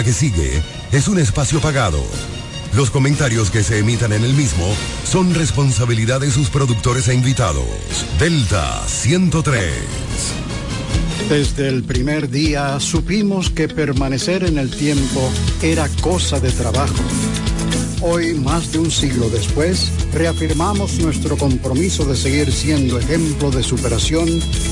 Que sigue es un espacio pagado. Los comentarios que se emitan en el mismo son responsabilidad de sus productores e invitados. Delta 103. Desde el primer día supimos que permanecer en el tiempo era cosa de trabajo. Hoy, más de un siglo después, reafirmamos nuestro compromiso de seguir siendo ejemplo de superación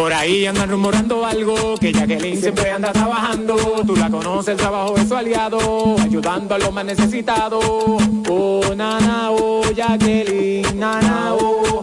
Por ahí andan rumorando algo, que Jacqueline siempre anda trabajando. Tú la conoces, el trabajo de su aliado, ayudando a los más necesitados. Oh, nana, oh, Jacqueline, nana, oh,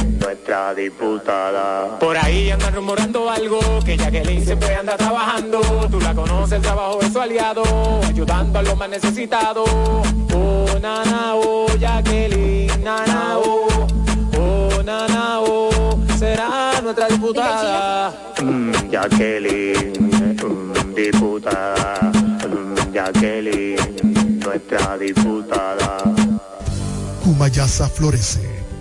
nuestra diputada. Por ahí andan rumorando algo, que Jacqueline siempre anda trabajando. Tú la conoces, el trabajo de su aliado, ayudando a los más necesitados. Oh, nana, oh, Jacqueline, nana, oh, oh, nana, oh, será nuestra diputada. Jacqueline, diputada, Jacqueline, nuestra diputada. Cumayasa florece.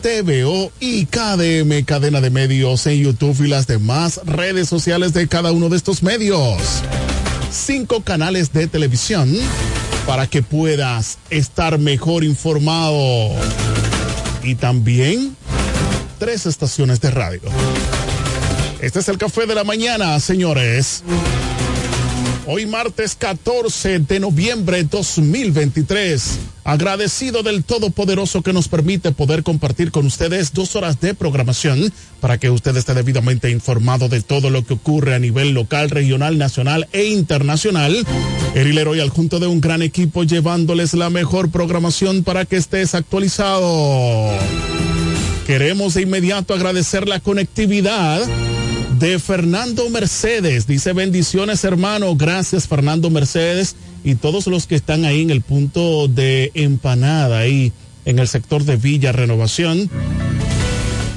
TVO y KDM, cadena de medios en YouTube y las demás redes sociales de cada uno de estos medios. Cinco canales de televisión para que puedas estar mejor informado. Y también tres estaciones de radio. Este es el café de la mañana, señores. Hoy martes 14 de noviembre 2023. Agradecido del Todopoderoso que nos permite poder compartir con ustedes dos horas de programación para que usted esté debidamente informado de todo lo que ocurre a nivel local, regional, nacional e internacional. Eril al junto de un gran equipo llevándoles la mejor programación para que estés actualizado. Queremos de inmediato agradecer la conectividad de Fernando Mercedes. Dice bendiciones hermano, gracias Fernando Mercedes y todos los que están ahí en el punto de empanada, ahí en el sector de Villa Renovación.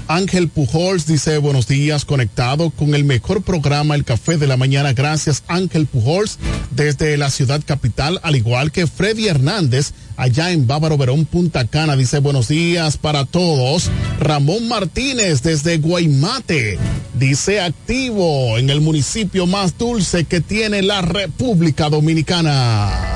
Ángel Pujols dice buenos días, conectado con el mejor programa El Café de la Mañana. Gracias Ángel Pujols desde la ciudad capital, al igual que Freddy Hernández allá en Bávaro Verón, Punta Cana. Dice buenos días para todos. Ramón Martínez desde Guaymate. Dice activo en el municipio más dulce que tiene la República Dominicana.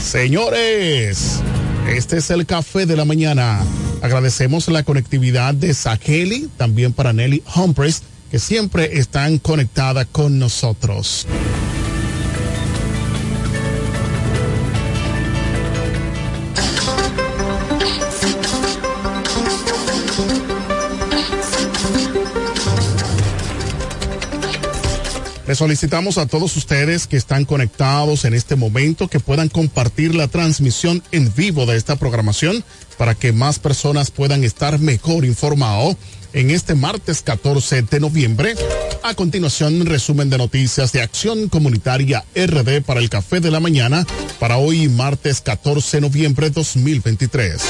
Señores, este es el café de la mañana. Agradecemos la conectividad de Saheli, también para Nelly Humphreys, que siempre están conectadas con nosotros. Solicitamos a todos ustedes que están conectados en este momento que puedan compartir la transmisión en vivo de esta programación para que más personas puedan estar mejor informados en este martes 14 de noviembre. A continuación, resumen de noticias de Acción Comunitaria RD para el Café de la Mañana para hoy martes 14 de noviembre 2023.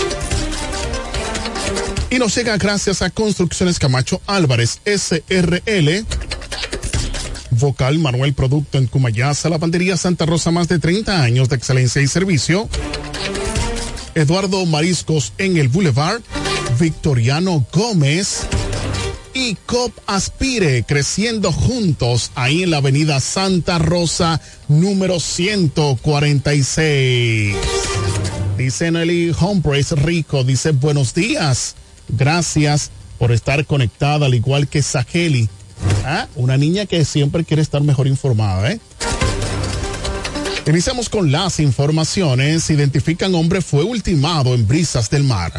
Y nos llega gracias a Construcciones Camacho Álvarez SRL Vocal Manuel Producto en Cumayasa, Lavandería Santa Rosa, más de 30 años de excelencia y servicio. Eduardo Mariscos en el Boulevard, Victoriano Gómez y COP Aspire, creciendo juntos ahí en la avenida Santa Rosa, número 146. Dice Nelly Humphreys Rico, dice buenos días, gracias por estar conectada, al igual que Saheli Ah, una niña que siempre quiere estar mejor informada, ¿eh? Iniciamos con las informaciones. Identifican hombre fue ultimado en Brisas del Mar.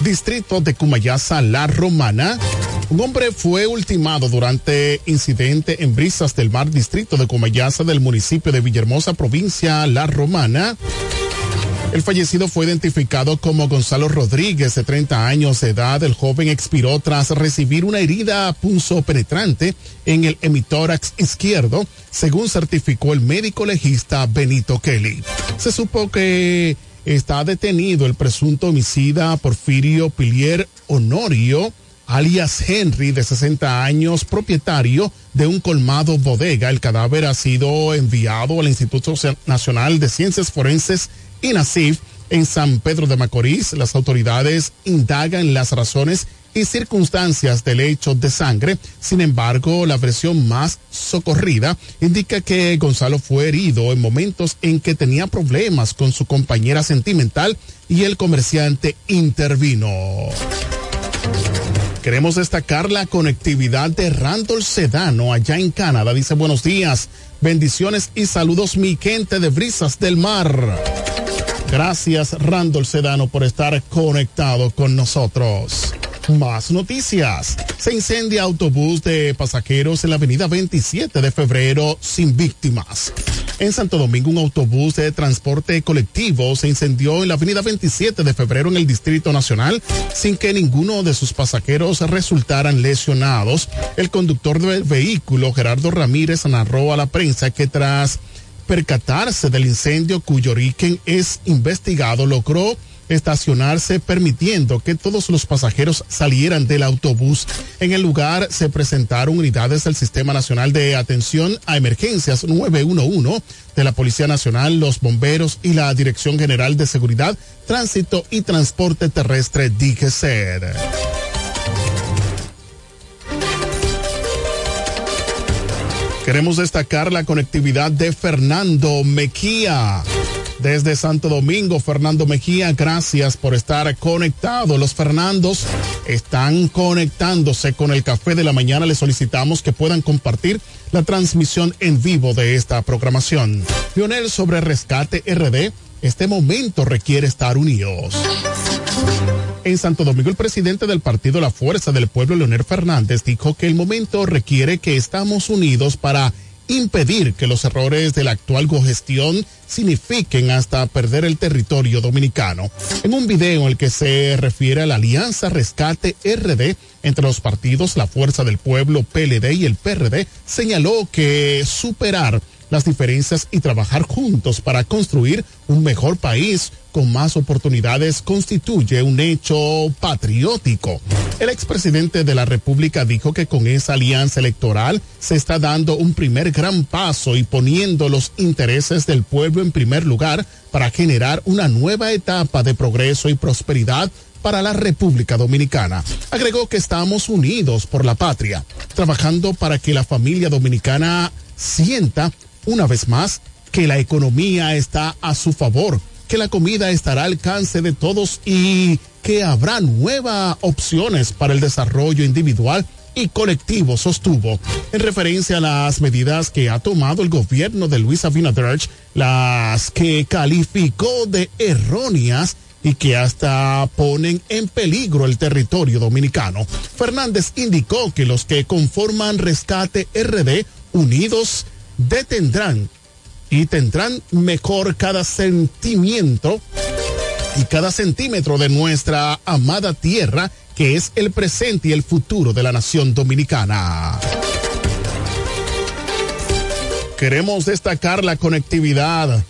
Distrito de Cumayasa, La Romana. Un hombre fue ultimado durante incidente en Brisas del Mar, distrito de Cumayasa del municipio de Villahermosa, provincia La Romana. El fallecido fue identificado como Gonzalo Rodríguez, de 30 años de edad. El joven expiró tras recibir una herida punzo penetrante en el hemitórax izquierdo, según certificó el médico legista Benito Kelly. Se supo que está detenido el presunto homicida Porfirio Pilier Honorio alias Henry, de 60 años, propietario de un colmado bodega. El cadáver ha sido enviado al Instituto Nacional de Ciencias Forenses INASIF en San Pedro de Macorís. Las autoridades indagan las razones y circunstancias del hecho de sangre. Sin embargo, la versión más socorrida indica que Gonzalo fue herido en momentos en que tenía problemas con su compañera sentimental y el comerciante intervino. Queremos destacar la conectividad de Randall Sedano allá en Canadá. Dice buenos días, bendiciones y saludos mi gente de Brisas del Mar. Gracias, Randall Sedano, por estar conectado con nosotros. Más noticias. Se incendia autobús de pasajeros en la avenida 27 de febrero sin víctimas. En Santo Domingo, un autobús de transporte colectivo se incendió en la avenida 27 de febrero en el Distrito Nacional sin que ninguno de sus pasajeros resultaran lesionados. El conductor del vehículo, Gerardo Ramírez, narró a la prensa que tras percatarse del incendio cuyo origen es investigado, logró estacionarse permitiendo que todos los pasajeros salieran del autobús. En el lugar se presentaron unidades del Sistema Nacional de Atención a Emergencias 911 de la Policía Nacional, los bomberos y la Dirección General de Seguridad, Tránsito y Transporte Terrestre DGCER. Queremos destacar la conectividad de Fernando Mejía. Desde Santo Domingo, Fernando Mejía, gracias por estar conectado. Los Fernandos están conectándose con el café de la mañana. Les solicitamos que puedan compartir la transmisión en vivo de esta programación. Lionel sobre Rescate RD, este momento requiere estar unidos. En Santo Domingo, el presidente del partido La Fuerza del Pueblo, Leonel Fernández, dijo que el momento requiere que estamos unidos para impedir que los errores de la actual gestión signifiquen hasta perder el territorio dominicano. En un video en el que se refiere a la Alianza Rescate RD entre los partidos La Fuerza del Pueblo, PLD y el PRD, señaló que superar las diferencias y trabajar juntos para construir un mejor país con más oportunidades constituye un hecho patriótico. El expresidente de la República dijo que con esa alianza electoral se está dando un primer gran paso y poniendo los intereses del pueblo en primer lugar para generar una nueva etapa de progreso y prosperidad para la República Dominicana. Agregó que estamos unidos por la patria, trabajando para que la familia dominicana sienta una vez más que la economía está a su favor, que la comida estará al alcance de todos y que habrá nuevas opciones para el desarrollo individual y colectivo, sostuvo, en referencia a las medidas que ha tomado el gobierno de Luis Abinader, las que calificó de erróneas y que hasta ponen en peligro el territorio dominicano. Fernández indicó que los que conforman Rescate RD, unidos detendrán y tendrán mejor cada sentimiento y cada centímetro de nuestra amada tierra, que es el presente y el futuro de la nación dominicana. Queremos destacar la conectividad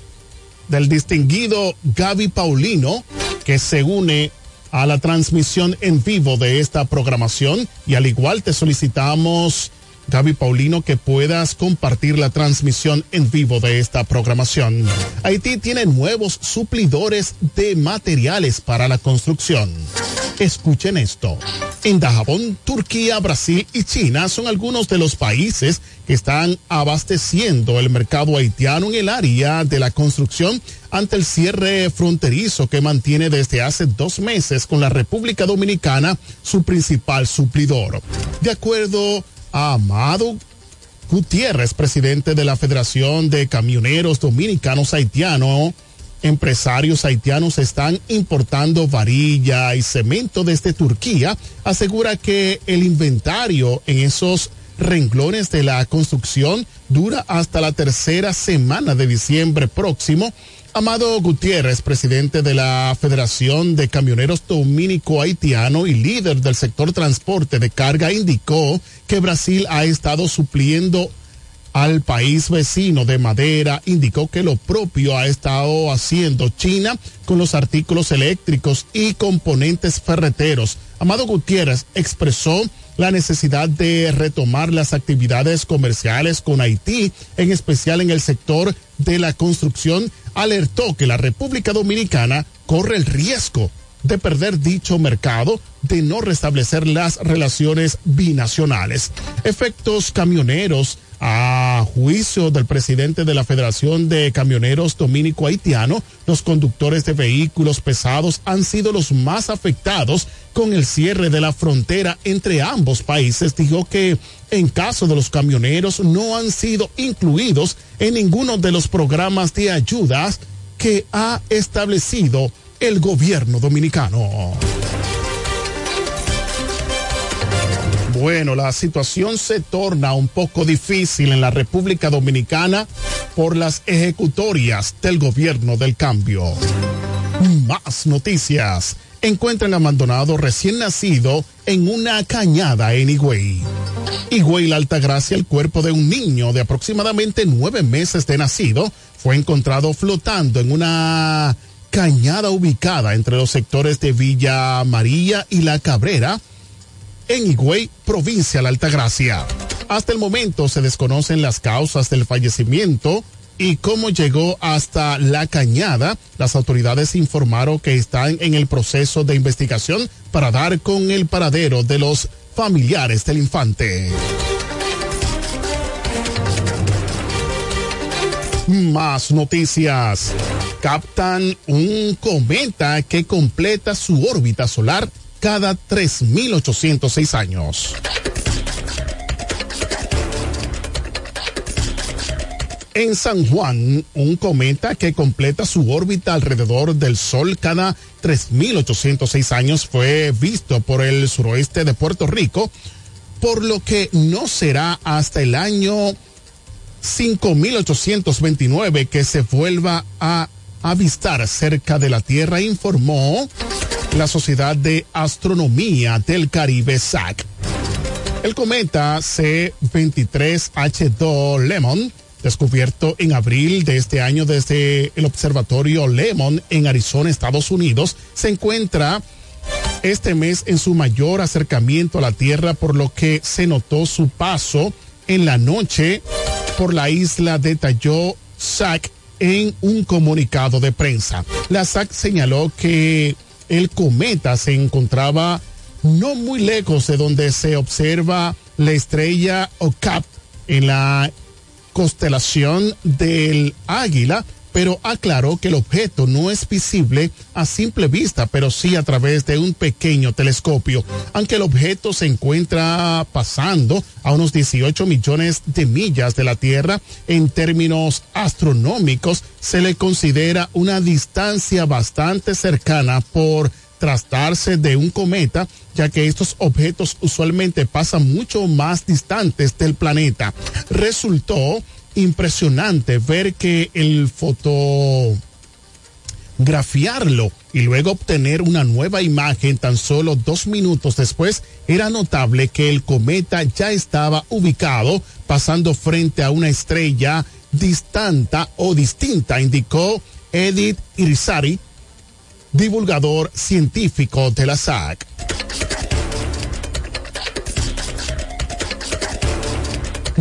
del distinguido Gaby Paulino, que se une a la transmisión en vivo de esta programación y al igual te solicitamos Gaby Paulino, que puedas compartir la transmisión en vivo de esta programación. Haití tiene nuevos suplidores de materiales para la construcción. Escuchen esto. En Dajabón, Turquía, Brasil y China son algunos de los países que están abasteciendo el mercado haitiano en el área de la construcción ante el cierre fronterizo que mantiene desde hace dos meses con la República Dominicana su principal suplidor. De acuerdo Amado Gutiérrez, presidente de la Federación de Camioneros Dominicanos Haitianos, empresarios haitianos están importando varilla y cemento desde Turquía, asegura que el inventario en esos renglones de la construcción dura hasta la tercera semana de diciembre próximo. Amado Gutiérrez, presidente de la Federación de Camioneros Dominico Haitiano y líder del sector transporte de carga, indicó que Brasil ha estado supliendo al país vecino de madera, indicó que lo propio ha estado haciendo China con los artículos eléctricos y componentes ferreteros. Amado Gutiérrez expresó la necesidad de retomar las actividades comerciales con Haití, en especial en el sector de la construcción, alertó que la República Dominicana corre el riesgo de perder dicho mercado, de no restablecer las relaciones binacionales. Efectos camioneros a juicio del presidente de la Federación de Camioneros Dominico Haitiano, los conductores de vehículos pesados han sido los más afectados con el cierre de la frontera entre ambos países. Dijo que en caso de los camioneros no han sido incluidos en ninguno de los programas de ayudas que ha establecido el gobierno dominicano. Bueno, la situación se torna un poco difícil en la República Dominicana por las ejecutorias del gobierno del cambio. Más noticias. Encuentran abandonado recién nacido en una cañada en Higüey. Higüey, la Altagracia, el cuerpo de un niño de aproximadamente nueve meses de nacido fue encontrado flotando en una cañada ubicada entre los sectores de Villa María y La Cabrera en Higüey, provincia de la Altagracia. Hasta el momento se desconocen las causas del fallecimiento y cómo llegó hasta la cañada. Las autoridades informaron que están en el proceso de investigación para dar con el paradero de los familiares del infante. Más noticias. Captan un cometa que completa su órbita solar cada 3.806 años. En San Juan, un cometa que completa su órbita alrededor del Sol cada 3.806 años fue visto por el suroeste de Puerto Rico, por lo que no será hasta el año 5.829 que se vuelva a avistar cerca de la Tierra, informó la Sociedad de Astronomía del Caribe SAC. El cometa C23H2 Lemon, descubierto en abril de este año desde el Observatorio Lemon en Arizona, Estados Unidos, se encuentra este mes en su mayor acercamiento a la Tierra, por lo que se notó su paso en la noche por la isla de Tayo SAC en un comunicado de prensa. La SAC señaló que el cometa se encontraba no muy lejos de donde se observa la estrella OCAP en la constelación del Águila, pero aclaró que el objeto no es visible a simple vista, pero sí a través de un pequeño telescopio. Aunque el objeto se encuentra pasando a unos 18 millones de millas de la Tierra, en términos astronómicos se le considera una distancia bastante cercana por tratarse de un cometa, ya que estos objetos usualmente pasan mucho más distantes del planeta. Resultó impresionante ver que el fotografiarlo y luego obtener una nueva imagen tan solo dos minutos después, era notable que el cometa ya estaba ubicado pasando frente a una estrella distanta o distinta, indicó Edith Irizarry, divulgador científico de la SAC.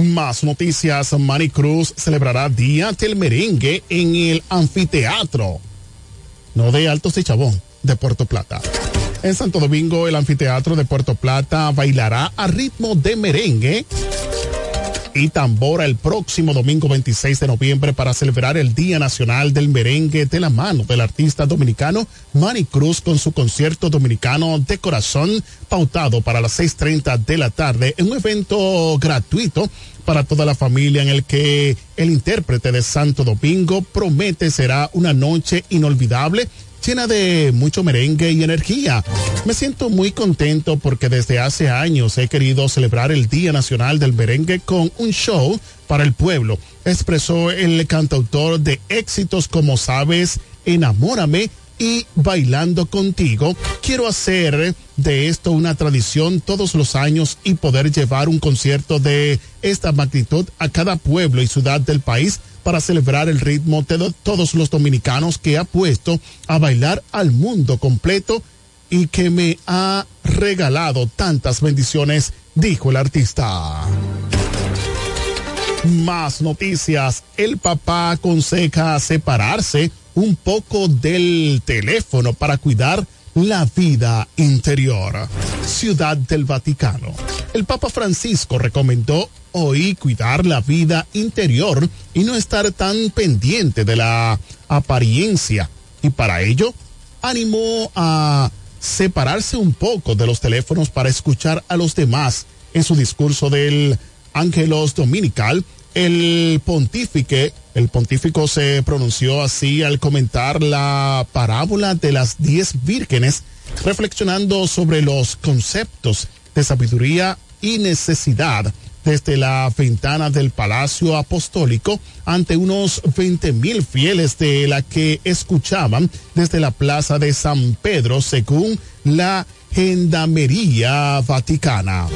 Más noticias. Manny Cruz celebrará Día del Merengue en el anfiteatro. No de Altos de Chabón, de Puerto Plata. En Santo Domingo, el anfiteatro de Puerto Plata bailará a ritmo de merengue y Tambora el próximo domingo 26 de noviembre para celebrar el Día Nacional del Merengue de la mano del artista dominicano Manny Cruz con su concierto dominicano de corazón pautado para las 6.30 de la tarde en un evento gratuito para toda la familia en el que el intérprete de Santo Domingo promete será una noche inolvidable llena de mucho merengue y energía. Me siento muy contento porque desde hace años he querido celebrar el Día Nacional del Merengue con un show para el pueblo, expresó el cantautor de éxitos como sabes, enamórame y bailando contigo. Quiero hacer de esto una tradición todos los años y poder llevar un concierto de esta magnitud a cada pueblo y ciudad del país para celebrar el ritmo de todos los dominicanos que ha puesto a bailar al mundo completo y que me ha regalado tantas bendiciones, dijo el artista. Más noticias. El papá aconseja separarse un poco del teléfono para cuidar la vida interior. Ciudad del Vaticano. El Papa Francisco recomendó hoy cuidar la vida interior y no estar tan pendiente de la apariencia. Y para ello, animó a separarse un poco de los teléfonos para escuchar a los demás. En su discurso del Ángelos Dominical, el pontífice, el pontífico se pronunció así al comentar la parábola de las diez vírgenes, reflexionando sobre los conceptos de sabiduría y necesidad desde la ventana del Palacio Apostólico ante unos 20 mil fieles de la que escuchaban desde la Plaza de San Pedro según la Gendarmería Vaticana.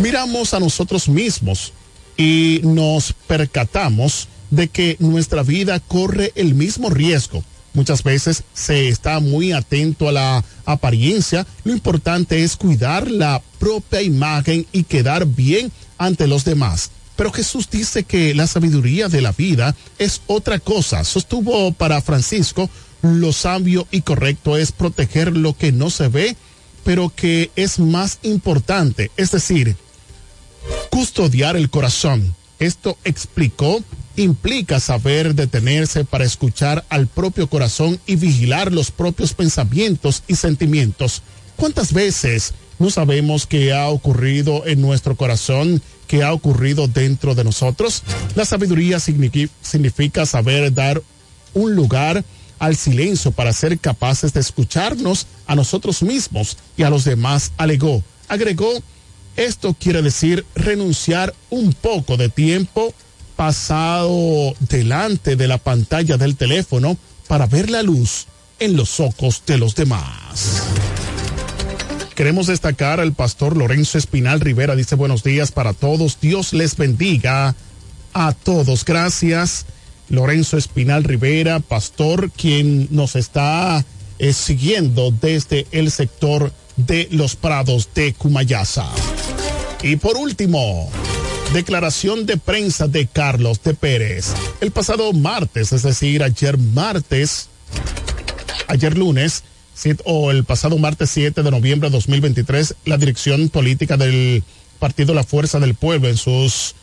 Miramos a nosotros mismos y nos percatamos de que nuestra vida corre el mismo riesgo. Muchas veces se está muy atento a la apariencia. Lo importante es cuidar la propia imagen y quedar bien ante los demás. Pero Jesús dice que la sabiduría de la vida es otra cosa. Sostuvo para Francisco, lo sabio y correcto es proteger lo que no se ve, pero que es más importante. Es decir, custodiar el corazón. Esto explicó implica saber detenerse para escuchar al propio corazón y vigilar los propios pensamientos y sentimientos. ¿Cuántas veces no sabemos qué ha ocurrido en nuestro corazón, qué ha ocurrido dentro de nosotros? La sabiduría significa saber dar un lugar al silencio para ser capaces de escucharnos a nosotros mismos y a los demás, alegó. Agregó esto quiere decir renunciar un poco de tiempo pasado delante de la pantalla del teléfono para ver la luz en los ojos de los demás. Queremos destacar al pastor Lorenzo Espinal Rivera. Dice buenos días para todos. Dios les bendiga a todos. Gracias. Lorenzo Espinal Rivera, pastor, quien nos está eh, siguiendo desde el sector de los prados de Cumayasa. Y por último, declaración de prensa de Carlos de Pérez. El pasado martes, es decir, ayer martes, ayer lunes, o el pasado martes 7 de noviembre de 2023, la dirección política del Partido La Fuerza del Pueblo en sus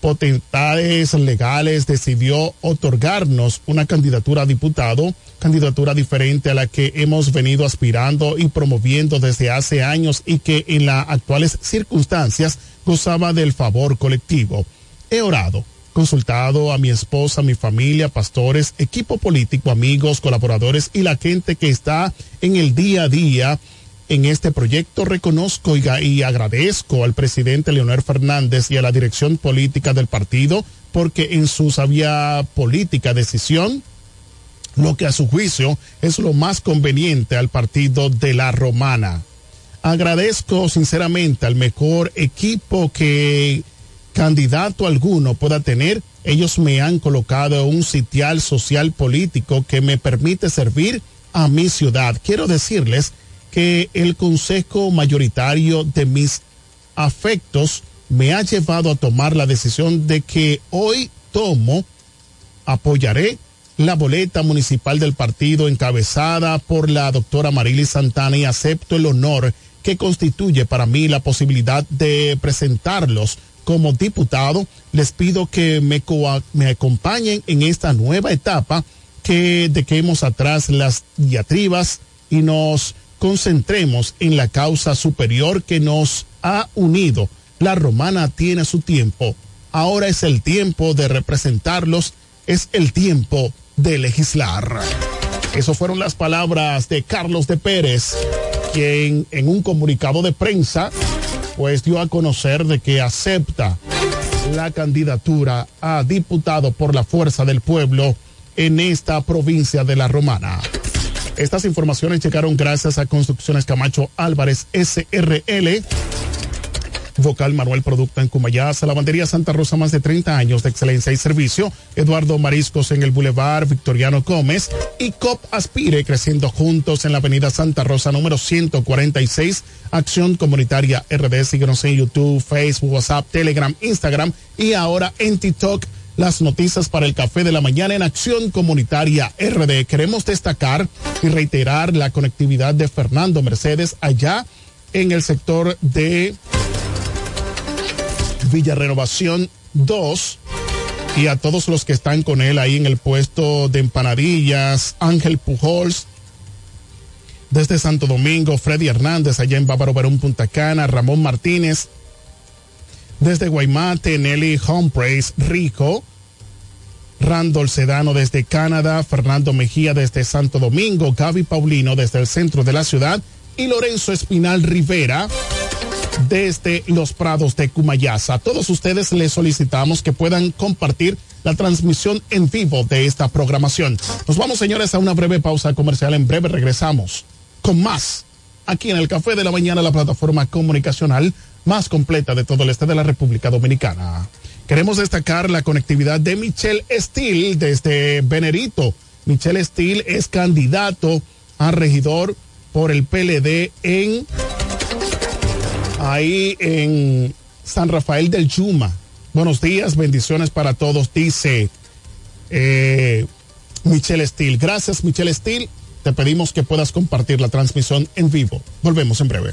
potestades legales decidió otorgarnos una candidatura a diputado, candidatura diferente a la que hemos venido aspirando y promoviendo desde hace años y que en las actuales circunstancias gozaba del favor colectivo. He orado, consultado a mi esposa, mi familia, pastores, equipo político, amigos, colaboradores y la gente que está en el día a día en este proyecto reconozco y, agradezco al presidente Leonel Fernández y a la dirección política del partido porque en su sabia política decisión, lo que a su juicio es lo más conveniente al partido de la Romana. Agradezco sinceramente al mejor equipo que candidato alguno pueda tener. Ellos me han colocado un sitial social político que me permite servir a mi ciudad. Quiero decirles que el consejo mayoritario de mis afectos me ha llevado a tomar la decisión de que hoy tomo, apoyaré la boleta municipal del partido encabezada por la doctora Marily Santana y acepto el honor que constituye para mí la posibilidad de presentarlos como diputado, les pido que me, me acompañen en esta nueva etapa, que dejemos atrás las diatribas y nos concentremos en la causa superior que nos ha unido. La romana tiene su tiempo. Ahora es el tiempo de representarlos, es el tiempo de legislar. Esas fueron las palabras de Carlos de Pérez, quien en un comunicado de prensa pues dio a conocer de que acepta la candidatura a diputado por la fuerza del pueblo en esta provincia de La Romana. Estas informaciones llegaron gracias a Construcciones Camacho Álvarez SRL Vocal Manuel Producto en Cumayasa, Lavandería Santa Rosa, más de 30 años de excelencia y servicio, Eduardo Mariscos en el Boulevard Victoriano Gómez. Y COP Aspire creciendo juntos en la Avenida Santa Rosa número 146, Acción Comunitaria RD, síguenos en YouTube, Facebook, WhatsApp, Telegram, Instagram y ahora en TikTok las noticias para el café de la mañana en Acción Comunitaria RD. Queremos destacar y reiterar la conectividad de Fernando Mercedes allá en el sector de Villa Renovación 2 y a todos los que están con él ahí en el puesto de empanadillas, Ángel Pujols, desde Santo Domingo, Freddy Hernández allá en Bávaro Barón Punta Cana, Ramón Martínez, desde Guaymate, Nelly Humphreys, Rico, Randall Sedano desde Canadá, Fernando Mejía desde Santo Domingo, Gaby Paulino desde el centro de la ciudad y Lorenzo Espinal Rivera desde los prados de Cumayasa. A todos ustedes les solicitamos que puedan compartir la transmisión en vivo de esta programación. Nos vamos, señores, a una breve pausa comercial. En breve regresamos con más aquí en el Café de la Mañana, la plataforma comunicacional más completa de todo el este de la República Dominicana. Queremos destacar la conectividad de Michelle Steele desde Venerito. Michelle Steele es candidato a regidor por el PLD en ahí en San Rafael del Chuma. Buenos días, bendiciones para todos, dice eh, Michelle Steele. Gracias, Michelle Steele. Te pedimos que puedas compartir la transmisión en vivo. Volvemos en breve.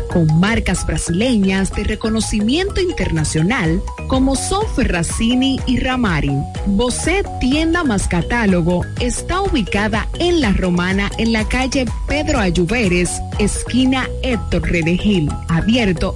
con marcas brasileñas de reconocimiento internacional como son Ferracini y Ramari. Bosé Tienda más Catálogo está ubicada en La Romana en la calle Pedro Ayuberes, esquina Héctor Redegil, abierto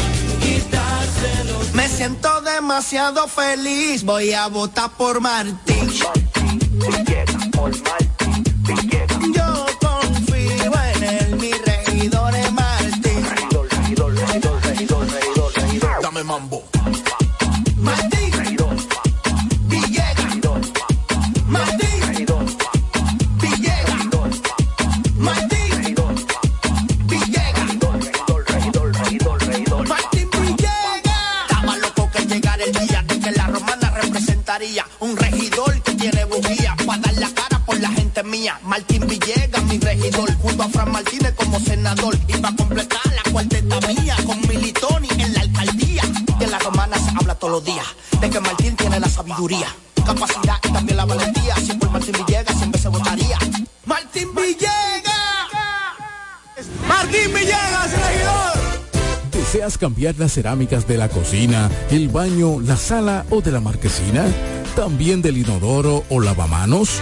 siento demasiado feliz, voy a votar por Martín. Yo confío en él, mi regidor es Martín. Dame mambo. Martín Villegas, mi regidor, junto a Fran Martínez como senador y para completar la cuarteta mía con Militoni en la alcaldía. De la romana se habla todos los días de que Martín tiene la sabiduría, capacidad y también la valentía. Si por Martín Villegas siempre se votaría. Martín Villegas. Martín Villegas, regidor. ¿Deseas cambiar las cerámicas de la cocina, el baño, la sala o de la marquesina? ¿También del inodoro o lavamanos?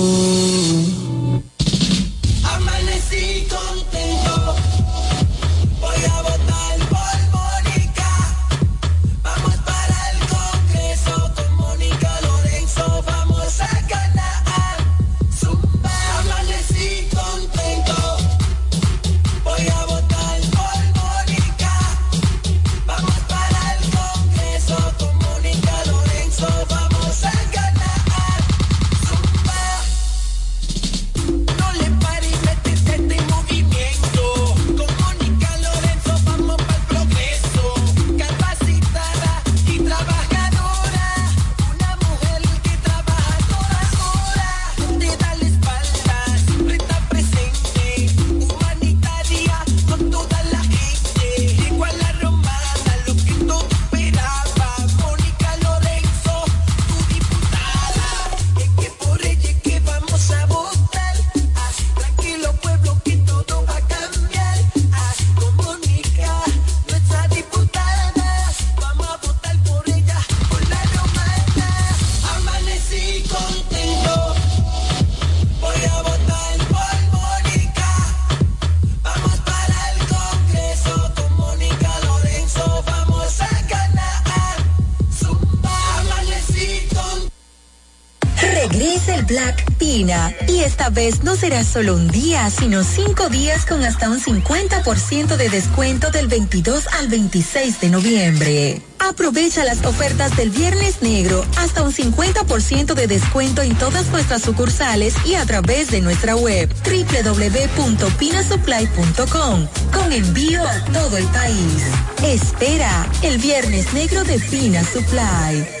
Black Pina y esta vez no será solo un día, sino cinco días con hasta un 50% de descuento del 22 al 26 de noviembre. Aprovecha las ofertas del Viernes Negro, hasta un 50% de descuento en todas nuestras sucursales y a través de nuestra web www.pinasupply.com con envío a todo el país. Espera el Viernes Negro de Pina Supply.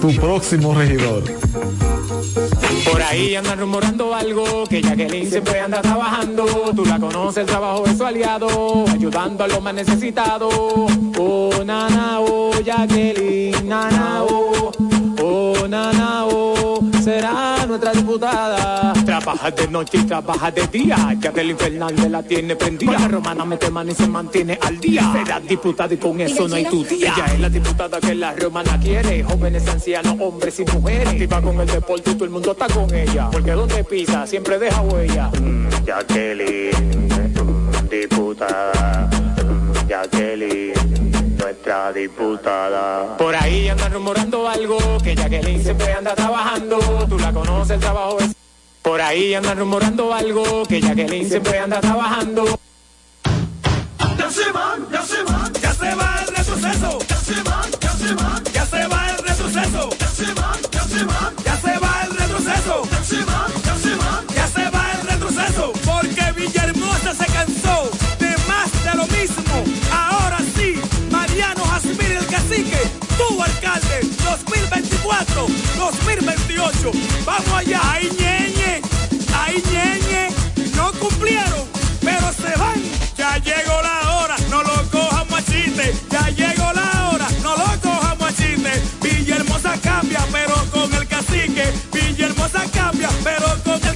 tu próximo regidor. Por ahí andan rumorando algo, que Jacqueline siempre anda trabajando. Tú la conoces, el trabajo de su aliado, ayudando a los más necesitados. Oh, nana, oh, Jacqueline, nana, oh, oh, nana, oh, será nuestra diputada. Trabaja de noche y trabaja de día. Jacqueline Fernández la tiene prendida. La romana mete mano y se mantiene al día. Será diputada y con eso no hay tu día. Ella es la diputada que la romana quiere. Jóvenes, ancianos, hombres y mujeres. Activa con el deporte y todo el mundo está con ella. Porque donde pisa siempre deja huella. Jacqueline, mm, diputada, mm, Jacqueline, nuestra diputada. Por ahí andan rumorando algo, que Jacqueline siempre anda trabajando. Tú la conoces, el trabajo es... Por ahí andan rumorando algo, que Jacqueline siempre anda trabajando. Ya se van, ya se van, ya se va el retroceso. Ya se van, ya se van, ya se va el retroceso. Ya se van, ya se van, 2024, 2028. Vamos allá, ahí ñeñe, ahí ñeñe, no cumplieron, pero se van. Ya llegó la hora, no lo cojan machiste. Ya llegó la hora, no lo cojan machiste. Villahermosa cambia, pero con el cacique. Villahermosa cambia, pero con el.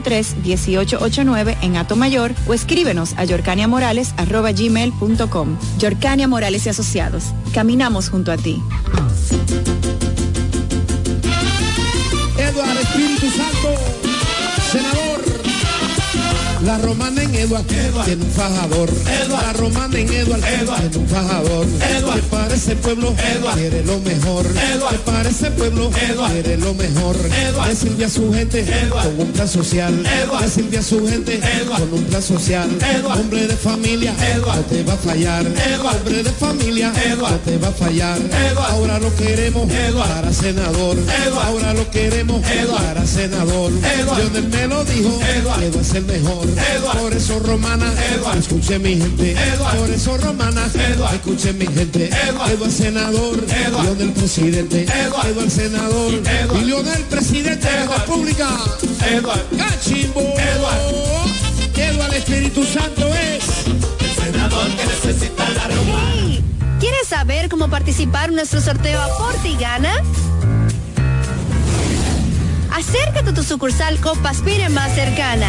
809-553-1889 en Atomayor o escríbenos a yorcaniamorales.gmail.com. Yorcania Morales y Asociados. Caminamos junto a ti. Eduardo Espíritu Santo, senador. La romana en Eduard, tiene un fajador. La romana en Eduard, tiene un fajador. Que para ese pueblo quiere lo mejor. Que para ese pueblo quiere lo mejor. Le sirve a su gente con un plan social. Le sirve a su gente con un plan social. Hombre de familia, no te va a fallar. Hombre de familia, no te va a fallar. Ahora lo queremos para senador. Ahora lo queremos para senador. Lionel me lo dijo, Eduard es el mejor. Por eso romana, escuche mi gente. Por eso romana, escuche mi gente. Eduard senador, Lionel presidente. Eduard senador, y Lionel presidente de la República. Cachimbo. Eduard Espíritu Santo es el senador que necesita la romana. ¿Quieres saber cómo participar en nuestro sorteo Aporte y Gana? Acércate a tu sucursal Copaspire más cercana.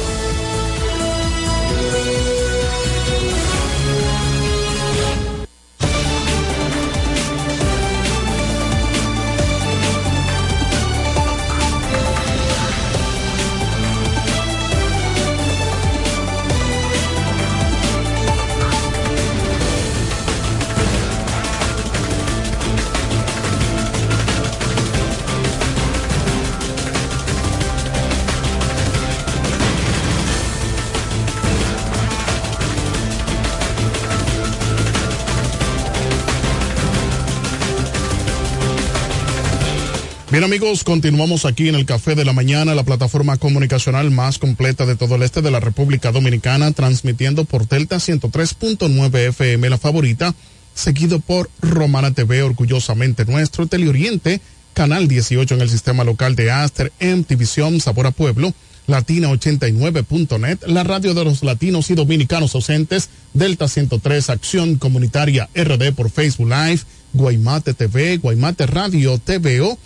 Bien amigos, continuamos aquí en el Café de la Mañana, la plataforma comunicacional más completa de todo el este de la República Dominicana, transmitiendo por Delta 103.9 FM, la favorita, seguido por Romana TV, orgullosamente nuestro, Teleoriente, Canal 18 en el sistema local de Aster, MTVision, Sabor a Pueblo, Latina89.net, la radio de los latinos y dominicanos ausentes, Delta 103, Acción Comunitaria RD por Facebook Live, Guaymate TV, Guaymate Radio TVO,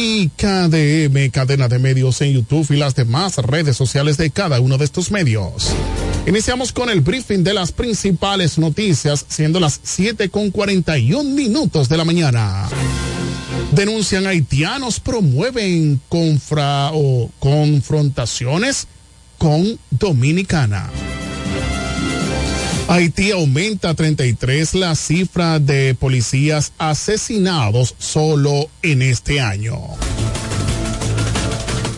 y KDM, cadena de medios en YouTube y las demás redes sociales de cada uno de estos medios. Iniciamos con el briefing de las principales noticias, siendo las 7 con 41 minutos de la mañana. Denuncian haitianos promueven confra o confrontaciones con Dominicana. Haití aumenta a 33 la cifra de policías asesinados solo en este año.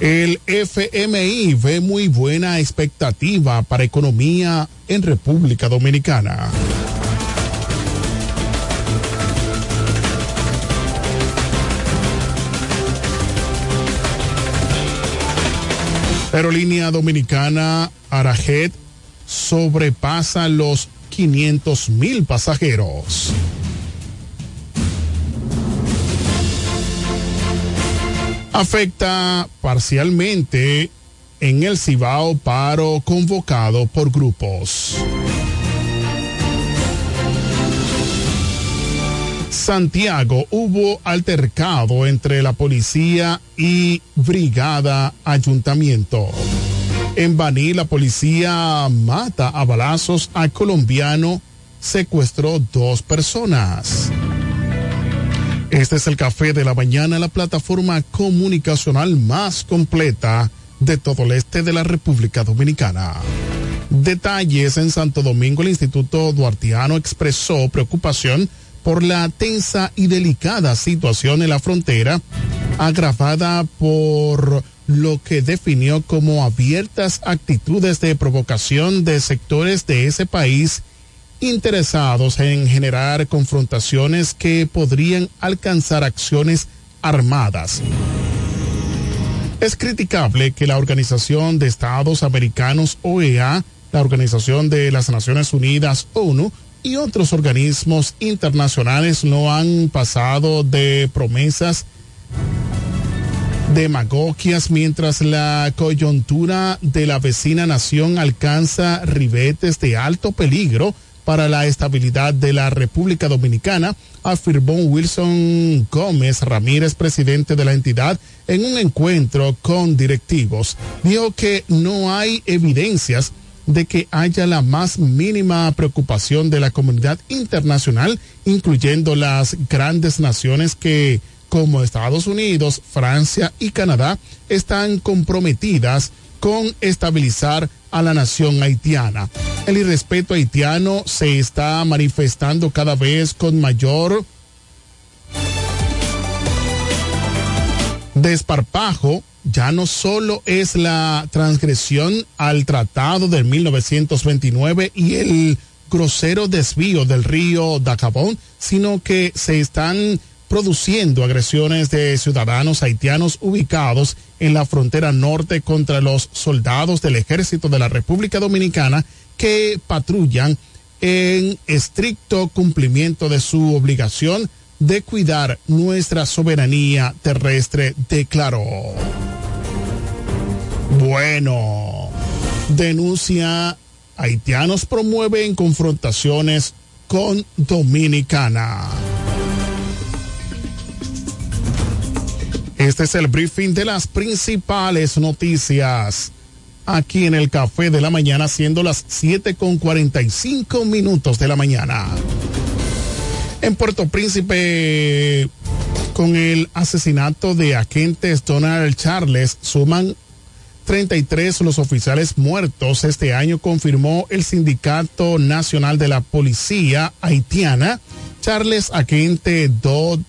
El FMI ve muy buena expectativa para economía en República Dominicana. Aerolínea Dominicana Arajet sobrepasa los 500 mil pasajeros. Afecta parcialmente en el Cibao paro convocado por grupos. Santiago hubo altercado entre la policía y brigada ayuntamiento. En Baní, la policía mata a balazos a colombiano, secuestró dos personas. Este es el café de la mañana, la plataforma comunicacional más completa de todo el este de la República Dominicana. Detalles en Santo Domingo, el Instituto Duartiano expresó preocupación por la tensa y delicada situación en la frontera, agravada por lo que definió como abiertas actitudes de provocación de sectores de ese país interesados en generar confrontaciones que podrían alcanzar acciones armadas. Es criticable que la Organización de Estados Americanos OEA, la Organización de las Naciones Unidas ONU y otros organismos internacionales no han pasado de promesas demagogias mientras la coyuntura de la vecina nación alcanza ribetes de alto peligro para la estabilidad de la República Dominicana, afirmó Wilson Gómez Ramírez, presidente de la entidad, en un encuentro con directivos. Dijo que no hay evidencias de que haya la más mínima preocupación de la comunidad internacional, incluyendo las grandes naciones que como Estados Unidos, Francia y Canadá están comprometidas con estabilizar a la nación haitiana. El irrespeto haitiano se está manifestando cada vez con mayor desparpajo. Ya no solo es la transgresión al tratado de 1929 y el grosero desvío del río Dacabón, sino que se están produciendo agresiones de ciudadanos haitianos ubicados en la frontera norte contra los soldados del ejército de la República Dominicana que patrullan en estricto cumplimiento de su obligación de cuidar nuestra soberanía terrestre, declaró. Bueno, denuncia haitianos promueven confrontaciones con Dominicana. Este es el briefing de las principales noticias aquí en el Café de la Mañana, siendo las 7 con 45 minutos de la mañana. En Puerto Príncipe, con el asesinato de agentes Donald Charles, suman 33 los oficiales muertos este año, confirmó el Sindicato Nacional de la Policía Haitiana. Charles, agente Dodd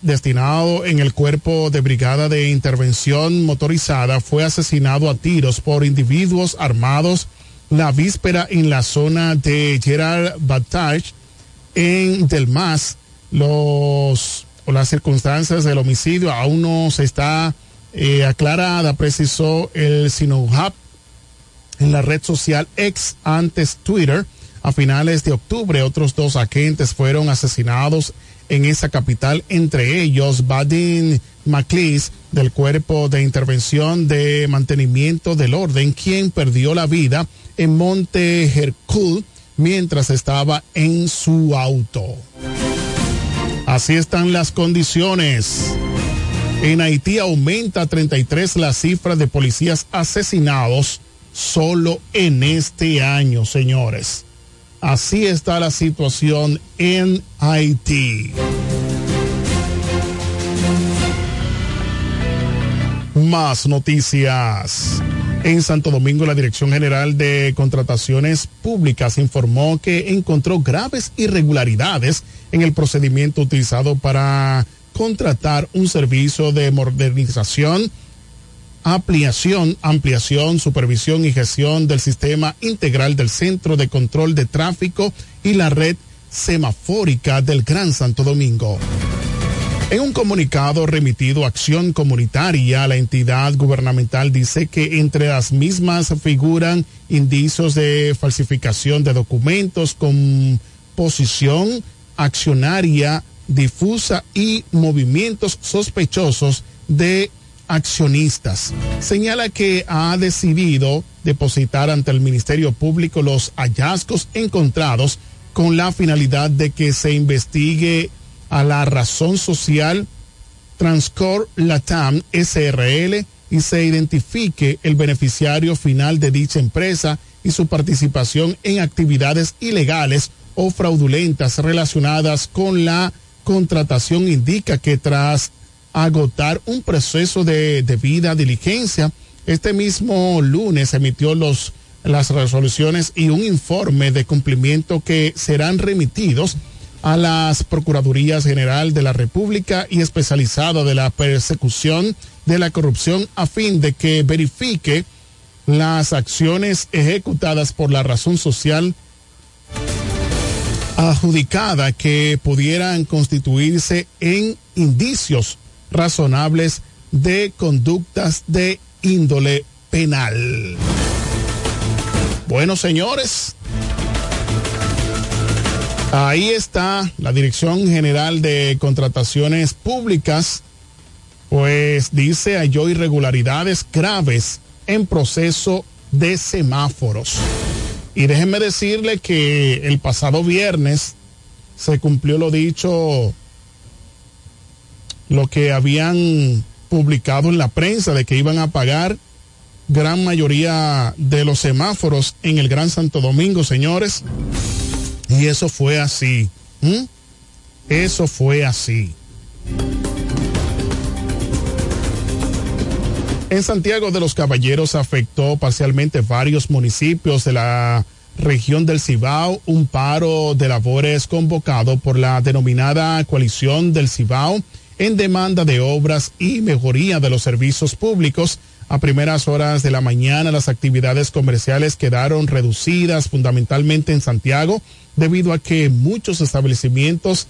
destinado en el cuerpo de brigada de intervención motorizada, fue asesinado a tiros por individuos armados la víspera en la zona de Gerard Batage en Delmas. Los o las circunstancias del homicidio aún no se está eh, aclarada, precisó el Sinohab en la red social ex antes Twitter. A finales de octubre, otros dos agentes fueron asesinados en esa capital, entre ellos Badin McLeese del Cuerpo de Intervención de Mantenimiento del Orden, quien perdió la vida en Monte Hercule mientras estaba en su auto. Así están las condiciones. En Haití aumenta 33 la cifra de policías asesinados solo en este año, señores. Así está la situación en Haití. Más noticias. En Santo Domingo, la Dirección General de Contrataciones Públicas informó que encontró graves irregularidades en el procedimiento utilizado para contratar un servicio de modernización ampliación, ampliación, supervisión y gestión del sistema integral del Centro de Control de Tráfico y la red semafórica del Gran Santo Domingo. En un comunicado remitido a Acción Comunitaria, la entidad gubernamental dice que entre las mismas figuran indicios de falsificación de documentos con posición accionaria difusa y movimientos sospechosos de accionistas. Señala que ha decidido depositar ante el Ministerio Público los hallazgos encontrados con la finalidad de que se investigue a la razón social Transcor Latam SRL y se identifique el beneficiario final de dicha empresa y su participación en actividades ilegales o fraudulentas relacionadas con la contratación indica que tras agotar un proceso de debida diligencia. Este mismo lunes emitió los, las resoluciones y un informe de cumplimiento que serán remitidos a las Procuradurías General de la República y especializada de la persecución de la corrupción a fin de que verifique las acciones ejecutadas por la razón social adjudicada que pudieran constituirse en indicios razonables de conductas de índole penal. Bueno, señores, ahí está la Dirección General de Contrataciones Públicas, pues dice halló irregularidades graves en proceso de semáforos. Y déjenme decirle que el pasado viernes se cumplió lo dicho lo que habían publicado en la prensa de que iban a pagar gran mayoría de los semáforos en el Gran Santo Domingo, señores. Y eso fue así. Eso fue así. En Santiago de los Caballeros afectó parcialmente varios municipios de la región del Cibao, un paro de labores convocado por la denominada coalición del Cibao en demanda de obras y mejoría de los servicios públicos. A primeras horas de la mañana las actividades comerciales quedaron reducidas fundamentalmente en Santiago debido a que muchos establecimientos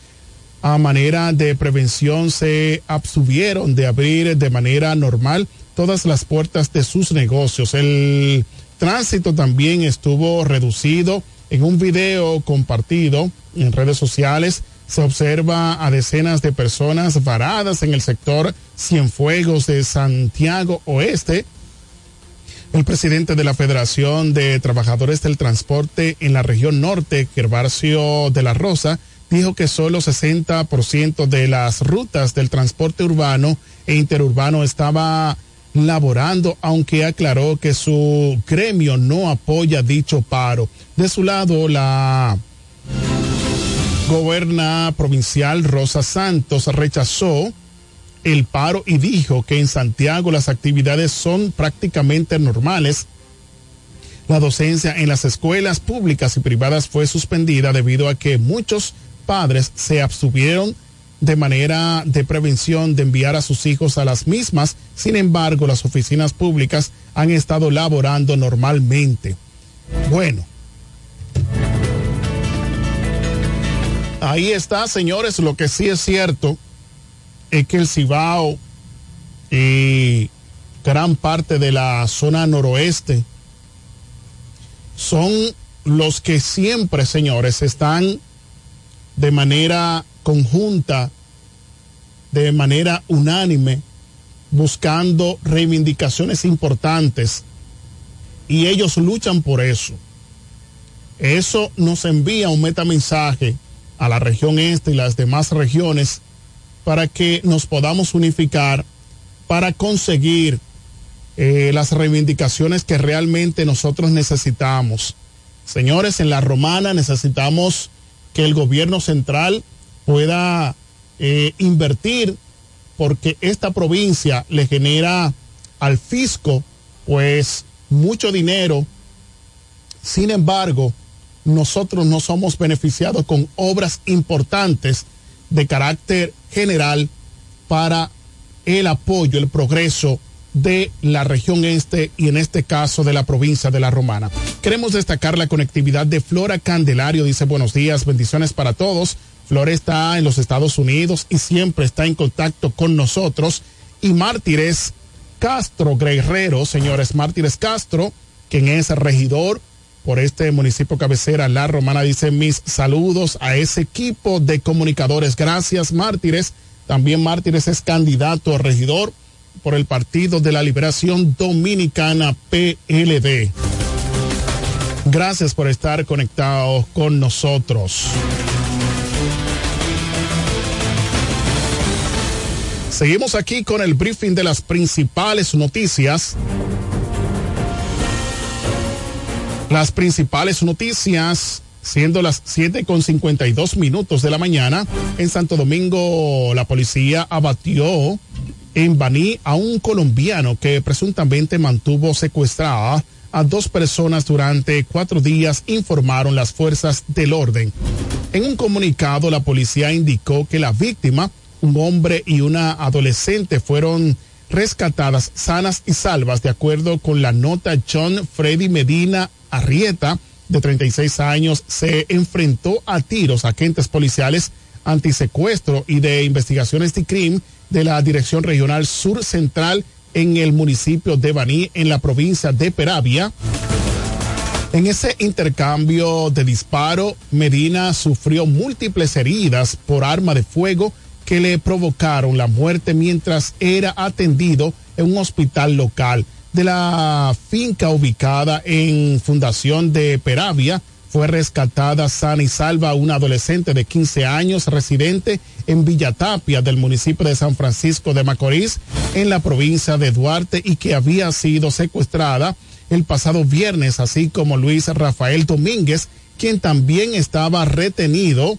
a manera de prevención se abstuvieron de abrir de manera normal todas las puertas de sus negocios. El tránsito también estuvo reducido. En un video compartido en redes sociales se observa a decenas de personas varadas en el sector Cienfuegos de Santiago Oeste. El presidente de la Federación de Trabajadores del Transporte en la región norte, Gervasio de la Rosa, dijo que solo 60% de las rutas del transporte urbano e interurbano estaba laborando, aunque aclaró que su gremio no apoya dicho paro. De su lado, la goberna provincial Rosa Santos rechazó el paro y dijo que en Santiago las actividades son prácticamente normales. La docencia en las escuelas públicas y privadas fue suspendida debido a que muchos padres se abstuvieron de manera de prevención de enviar a sus hijos a las mismas. Sin embargo, las oficinas públicas han estado laborando normalmente. Bueno. Ahí está, señores. Lo que sí es cierto es que el Cibao y gran parte de la zona noroeste son los que siempre, señores, están de manera conjunta, de manera unánime, buscando reivindicaciones importantes y ellos luchan por eso. Eso nos envía un metamensaje a la región este y las demás regiones para que nos podamos unificar para conseguir eh, las reivindicaciones que realmente nosotros necesitamos. Señores, en la romana necesitamos que el gobierno central pueda eh, invertir porque esta provincia le genera al fisco pues mucho dinero. Sin embargo, nosotros no somos beneficiados con obras importantes de carácter general para el apoyo, el progreso de la región este y en este caso de la provincia de La Romana. Queremos destacar la conectividad de Flora Candelario, dice buenos días, bendiciones para todos. Flora está en los Estados Unidos y siempre está en contacto con nosotros. Y Mártires Castro Guerrero, señores, Mártires Castro, quien es regidor por este municipio cabecera, La Romana, dice mis saludos a ese equipo de comunicadores. Gracias, Mártires. También Mártires es candidato a regidor por el Partido de la Liberación Dominicana PLD. Gracias por estar conectados con nosotros. Seguimos aquí con el briefing de las principales noticias. Las principales noticias, siendo las 7 con 52 minutos de la mañana, en Santo Domingo la policía abatió en Baní a un colombiano que presuntamente mantuvo secuestrada a dos personas durante cuatro días, informaron las fuerzas del orden. En un comunicado, la policía indicó que la víctima, un hombre y una adolescente, fueron rescatadas sanas y salvas de acuerdo con la nota John Freddy Medina Arrieta, de 36 años, se enfrentó a tiros a agentes policiales antisecuestro y de investigaciones de crimen de la Dirección Regional Sur Central en el municipio de Baní, en la provincia de Peravia. En ese intercambio de disparo, Medina sufrió múltiples heridas por arma de fuego que le provocaron la muerte mientras era atendido en un hospital local. De la finca ubicada en Fundación de Peravia, fue rescatada sana y salva una adolescente de 15 años residente en Villatapia del municipio de San Francisco de Macorís en la provincia de Duarte y que había sido secuestrada el pasado viernes, así como Luis Rafael Domínguez, quien también estaba retenido.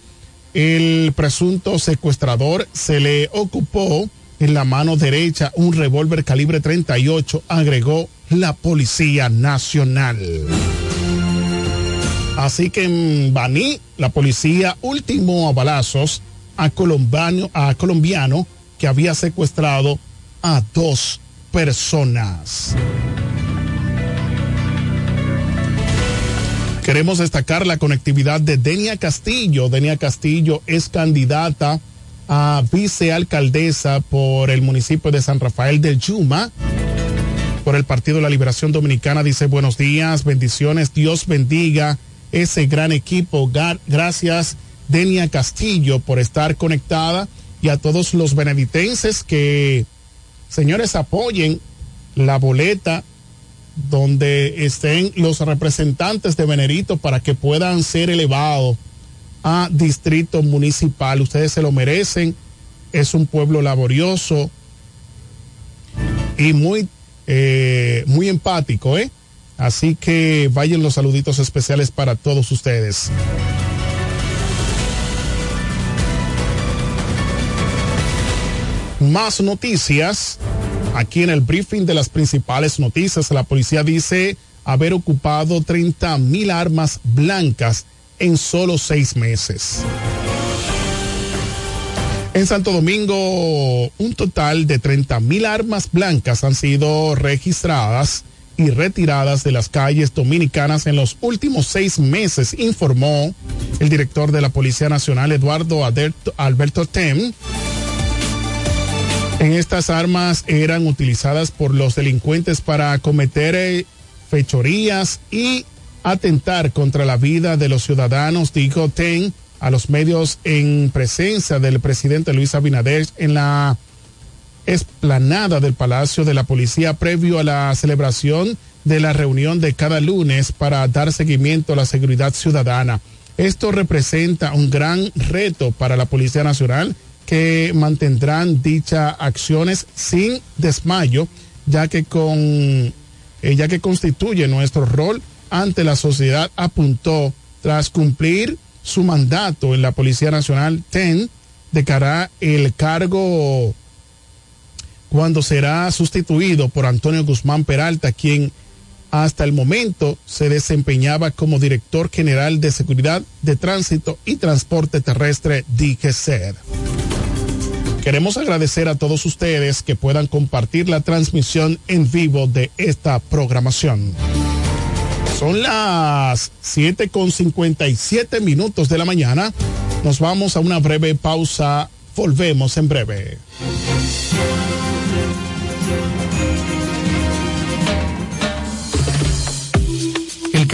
El presunto secuestrador se le ocupó en la mano derecha un revólver calibre 38, agregó la Policía Nacional. Así que en Baní, la policía ultimó a balazos a colombiano, a colombiano que había secuestrado a dos personas. Queremos destacar la conectividad de Denia Castillo. Denia Castillo es candidata a vicealcaldesa por el municipio de San Rafael del Yuma. Por el Partido de la Liberación Dominicana dice buenos días, bendiciones, Dios bendiga ese gran equipo. Gracias, Denia Castillo, por estar conectada y a todos los beneditenses que, señores, apoyen la boleta donde estén los representantes de Venerito para que puedan ser elevados a Distrito Municipal. Ustedes se lo merecen. Es un pueblo laborioso y muy, eh, muy empático, ¿eh? Así que vayan los saluditos especiales para todos ustedes. Más noticias. Aquí en el briefing de las principales noticias, la policía dice haber ocupado 30 mil armas blancas en solo seis meses. En Santo Domingo, un total de 30 mil armas blancas han sido registradas y retiradas de las calles dominicanas en los últimos seis meses, informó el director de la Policía Nacional, Eduardo Alberto Tem. En estas armas eran utilizadas por los delincuentes para cometer eh, fechorías y atentar contra la vida de los ciudadanos, dijo Ten a los medios en presencia del presidente Luis Abinader en la esplanada del Palacio de la Policía previo a la celebración de la reunión de cada lunes para dar seguimiento a la seguridad ciudadana. Esto representa un gran reto para la Policía Nacional que mantendrán dichas acciones sin desmayo, ya que con eh, que constituye nuestro rol ante la sociedad, apuntó tras cumplir su mandato en la Policía Nacional TEN, decará el cargo cuando será sustituido por Antonio Guzmán Peralta, quien hasta el momento se desempeñaba como director general de seguridad de tránsito y transporte terrestre DGCER. Queremos agradecer a todos ustedes que puedan compartir la transmisión en vivo de esta programación. Son las 7 con 57 minutos de la mañana. Nos vamos a una breve pausa. Volvemos en breve.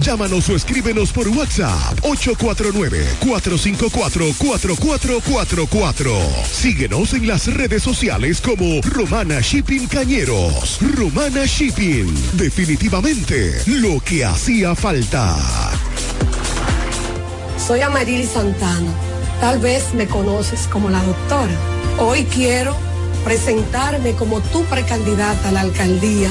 Llámanos o escríbenos por WhatsApp 849 454 4444. Síguenos en las redes sociales como Romana Shipping Cañeros. Romana Shipping. Definitivamente lo que hacía falta. Soy Amarili Santana. Tal vez me conoces como la doctora. Hoy quiero presentarme como tu precandidata a la alcaldía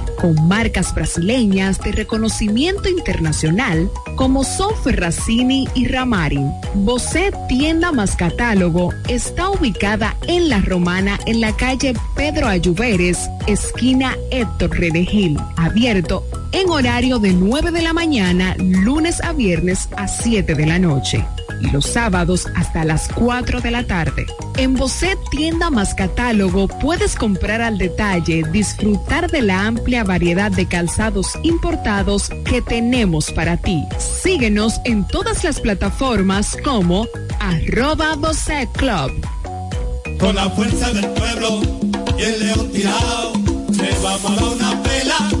con marcas brasileñas de reconocimiento internacional como Sofer Racini y Ramarin. Bocet Tienda más Catálogo está ubicada en La Romana en la calle Pedro Ayuberes, esquina Héctor Redegil, abierto en horario de 9 de la mañana, lunes a viernes a 7 de la noche los sábados hasta las 4 de la tarde. En Bocet Tienda más Catálogo puedes comprar al detalle, disfrutar de la amplia variedad de calzados importados que tenemos para ti. Síguenos en todas las plataformas como arroba Bocet Club. Con la fuerza del pueblo el león a una pela.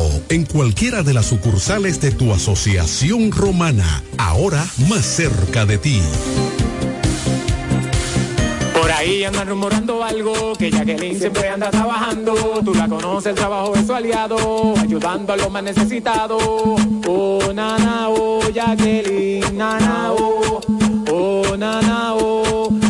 en cualquiera de las sucursales de tu asociación romana, ahora más cerca de ti. Por ahí andan rumorando algo, que Jacqueline siempre anda trabajando. Tú la conoces, el trabajo es su aliado, ayudando a los más necesitados. Oh, nana, oh, Jacqueline, nana, oh, oh, nana, oh,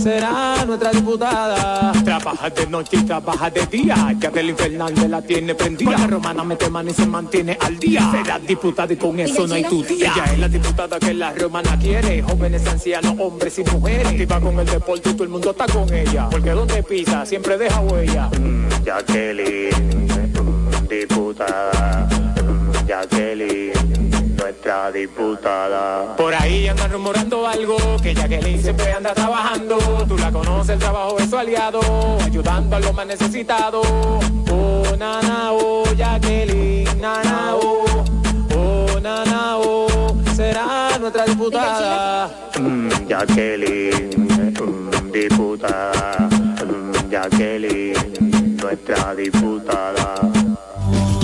será nuestra diputada. Trabaja de noche y trabaja de día, Jacqueline Fernández la tiene prendida. La romana mete mano y se mantiene al día. Será diputada y con eso no hay tu día. Ella es la diputada que la romana quiere, jóvenes, ancianos, hombres y mujeres. Activa con el deporte y todo el mundo está con ella. Porque donde pisa siempre deja huella. Mm, Jacqueline, mm, diputada, mm, Jacqueline, nuestra diputada. Por ahí andan rumorando algo, que Jacqueline siempre anda trabajando. Tú la conoces, el trabajo es su aliado, ayudando a los más necesitados. Oh, nana, oh, Jacqueline, nana, oh, oh, nana, oh, será nuestra diputada. Mm, Jacqueline, mm, diputada, mm, Jacqueline, nuestra diputada.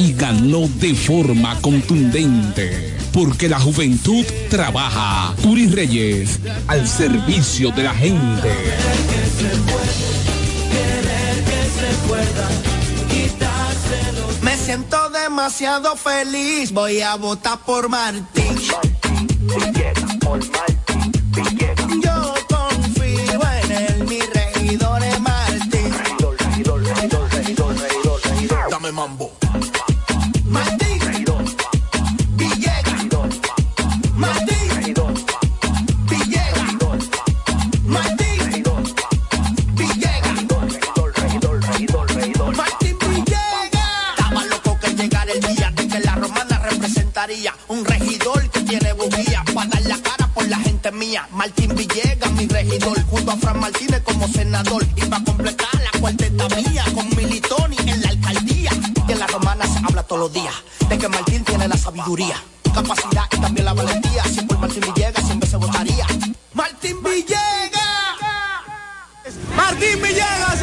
y ganó de forma contundente. Porque la juventud trabaja. Curis Reyes, al servicio de la gente. Me siento demasiado feliz, voy a votar por Martín. Por Martín, Villegas. Yo confío en él, mi regidor es Martín. Dame mambo. Martín Villegas, mi regidor, junto a Fran Martínez como senador. Y para completar la cuarteta mía, con Militoni en la alcaldía. En la romana se habla todos los días de que Martín tiene la sabiduría, capacidad y también la valentía. Si por Martín Villegas siempre se votaría. Martín Villegas. Martín Villegas,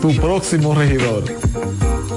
tu próximo regidor.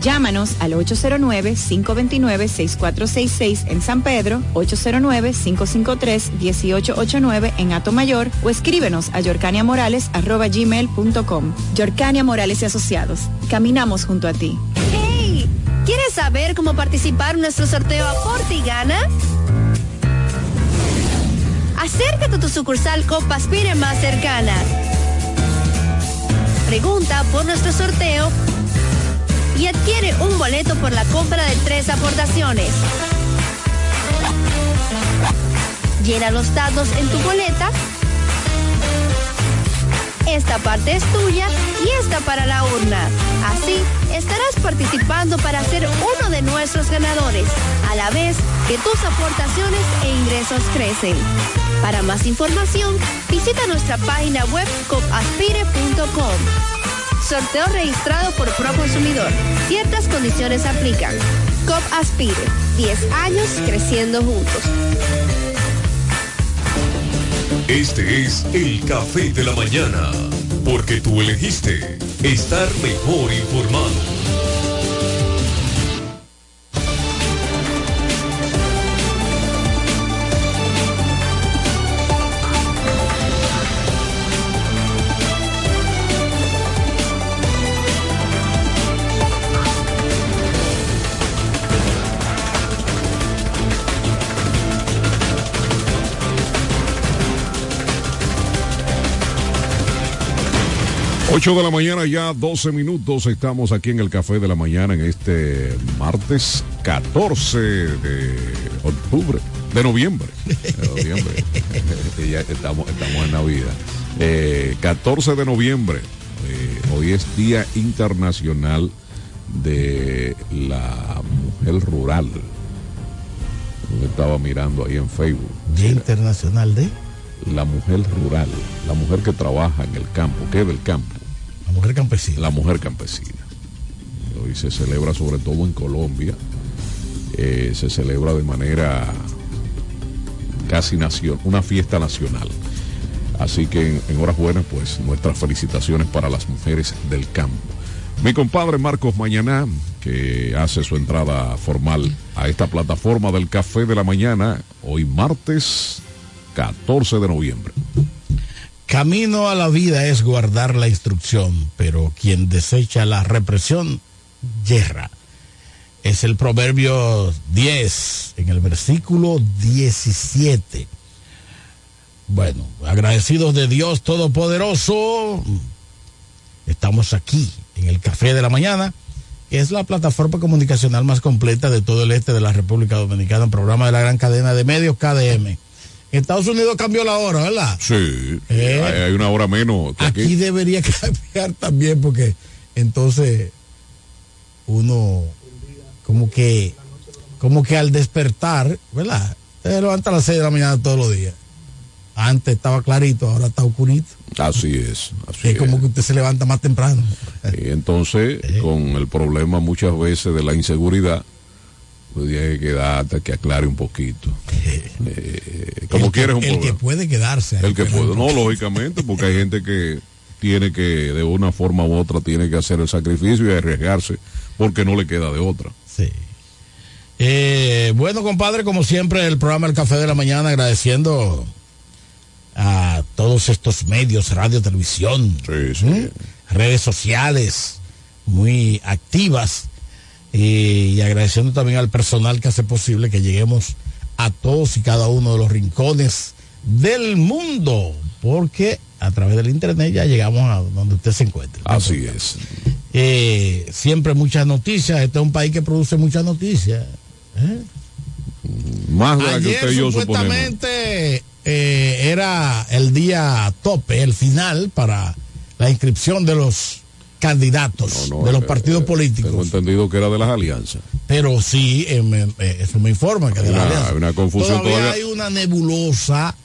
Llámanos al 809-529-6466 en San Pedro, 809-553-1889 en Atomayor o escríbenos a yorcaniamorales.gmail.com. Yorcania Morales y Asociados. Caminamos junto a ti. ¿Quieres saber cómo participar en nuestro sorteo Aporte y Gana? Acércate a tu sucursal Copa Aspire más cercana. Pregunta por nuestro sorteo y adquiere un boleto por la compra de tres aportaciones. Llena los datos en tu boleta. Esta parte es tuya y esta para la urna. Así estarás participando para ser uno de nuestros ganadores, a la vez que tus aportaciones e ingresos crecen. Para más información, visita nuestra página web copaspire.com. Sorteo registrado por Proconsumidor. Ciertas condiciones aplican. COP Aspire. 10 años creciendo juntos. Este es el café de la mañana, porque tú elegiste estar mejor informado. De la mañana, ya 12 minutos. Estamos aquí en el Café de la Mañana en este martes 14 de octubre, de noviembre. De noviembre. ya estamos, estamos en Navidad. Eh, 14 de noviembre. Eh, hoy es Día Internacional de la Mujer Rural. Yo estaba mirando ahí en Facebook. Día Internacional de La mujer rural, la mujer que trabaja en el campo, que es del campo. Mujer campesina. La mujer campesina. Hoy se celebra sobre todo en Colombia. Eh, se celebra de manera casi nación, una fiesta nacional. Así que en, en horas buenas, pues nuestras felicitaciones para las mujeres del campo. Mi compadre Marcos Mañaná, que hace su entrada formal a esta plataforma del Café de la Mañana, hoy martes 14 de noviembre. Camino a la vida es guardar la instrucción, pero quien desecha la represión, yerra. Es el proverbio 10, en el versículo 17. Bueno, agradecidos de Dios Todopoderoso, estamos aquí en el Café de la Mañana, que es la plataforma comunicacional más completa de todo el este de la República Dominicana, un programa de la gran cadena de medios KDM. En Estados Unidos cambió la hora, ¿verdad? Sí, Eh. hay, hay una hora menos aquí. Aquí debería cambiar también porque entonces uno como que como que al despertar, ¿verdad? Se levanta a las 6 de la mañana todos los días. Antes estaba clarito, ahora está oscurito. Así es. Así Es como que usted se levanta más temprano. Y entonces, con el problema muchas veces de la inseguridad, que quedar hasta que aclare un poquito. Eh, como El quieres un El que puede quedarse. El que puede, no, lógicamente, porque hay gente que tiene que, de una forma u otra, tiene que hacer el sacrificio y arriesgarse, porque no le queda de otra. Sí. Eh, bueno, compadre, como siempre, el programa El Café de la Mañana, agradeciendo a todos estos medios, radio, televisión, redes sociales muy activas y agradeciendo también al personal que hace posible que lleguemos a todos y cada uno de los rincones del mundo, porque a través del internet ya llegamos a donde usted se encuentre. Así es. Eh, siempre muchas noticias. Este es un país que produce muchas noticias. ¿eh? Más de la que usted y yo supuestamente eh, era el día tope, el final para la inscripción de los candidatos de los partidos Tengo políticos. entendido que era de las alianzas. Pero sí, eh, me- eh, eso me informa que de la Una- hay una confusión todavía, todavía. hay una nebulosa.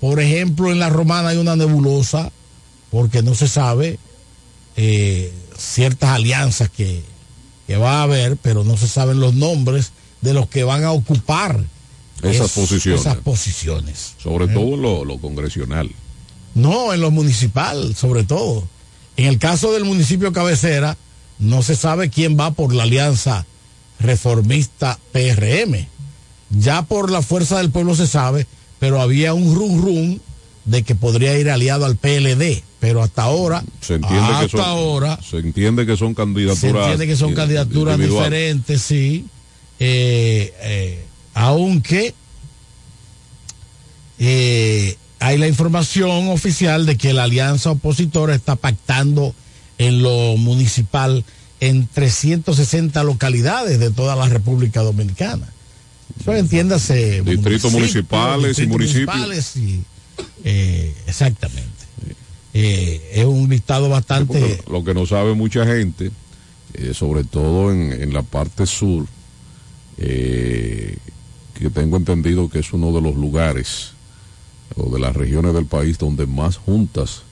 Por ejemplo, en la romana hay una nebulosa porque no se sabe eh, ciertas alianzas que, que va a haber, pero no se saben los nombres de los que van a ocupar Esas es- posiciones. esas posiciones. Sobre todo en lo, lo congresional. No, en lo municipal, sobre todo. En el caso del municipio cabecera, no se sabe quién va por la alianza reformista PRM. Ya por la fuerza del pueblo se sabe, pero había un rum rum de que podría ir aliado al PLD, pero hasta ahora, Se entiende hasta que son, ahora, se entiende que son candidaturas. se entiende que son candidaturas diferentes, sí. Eh, eh, aunque eh, hay la información oficial de que la alianza opositora está pactando en lo municipal en 360 localidades de toda la República Dominicana. Eso entiéndase. Distritos municipales y municipios. municipales y, eh, exactamente. Eh, es un listado bastante. Lo que no sabe mucha gente, eh, sobre todo en, en la parte sur, que tengo entendido que es uno de los lugares o de las regiones del país donde más juntas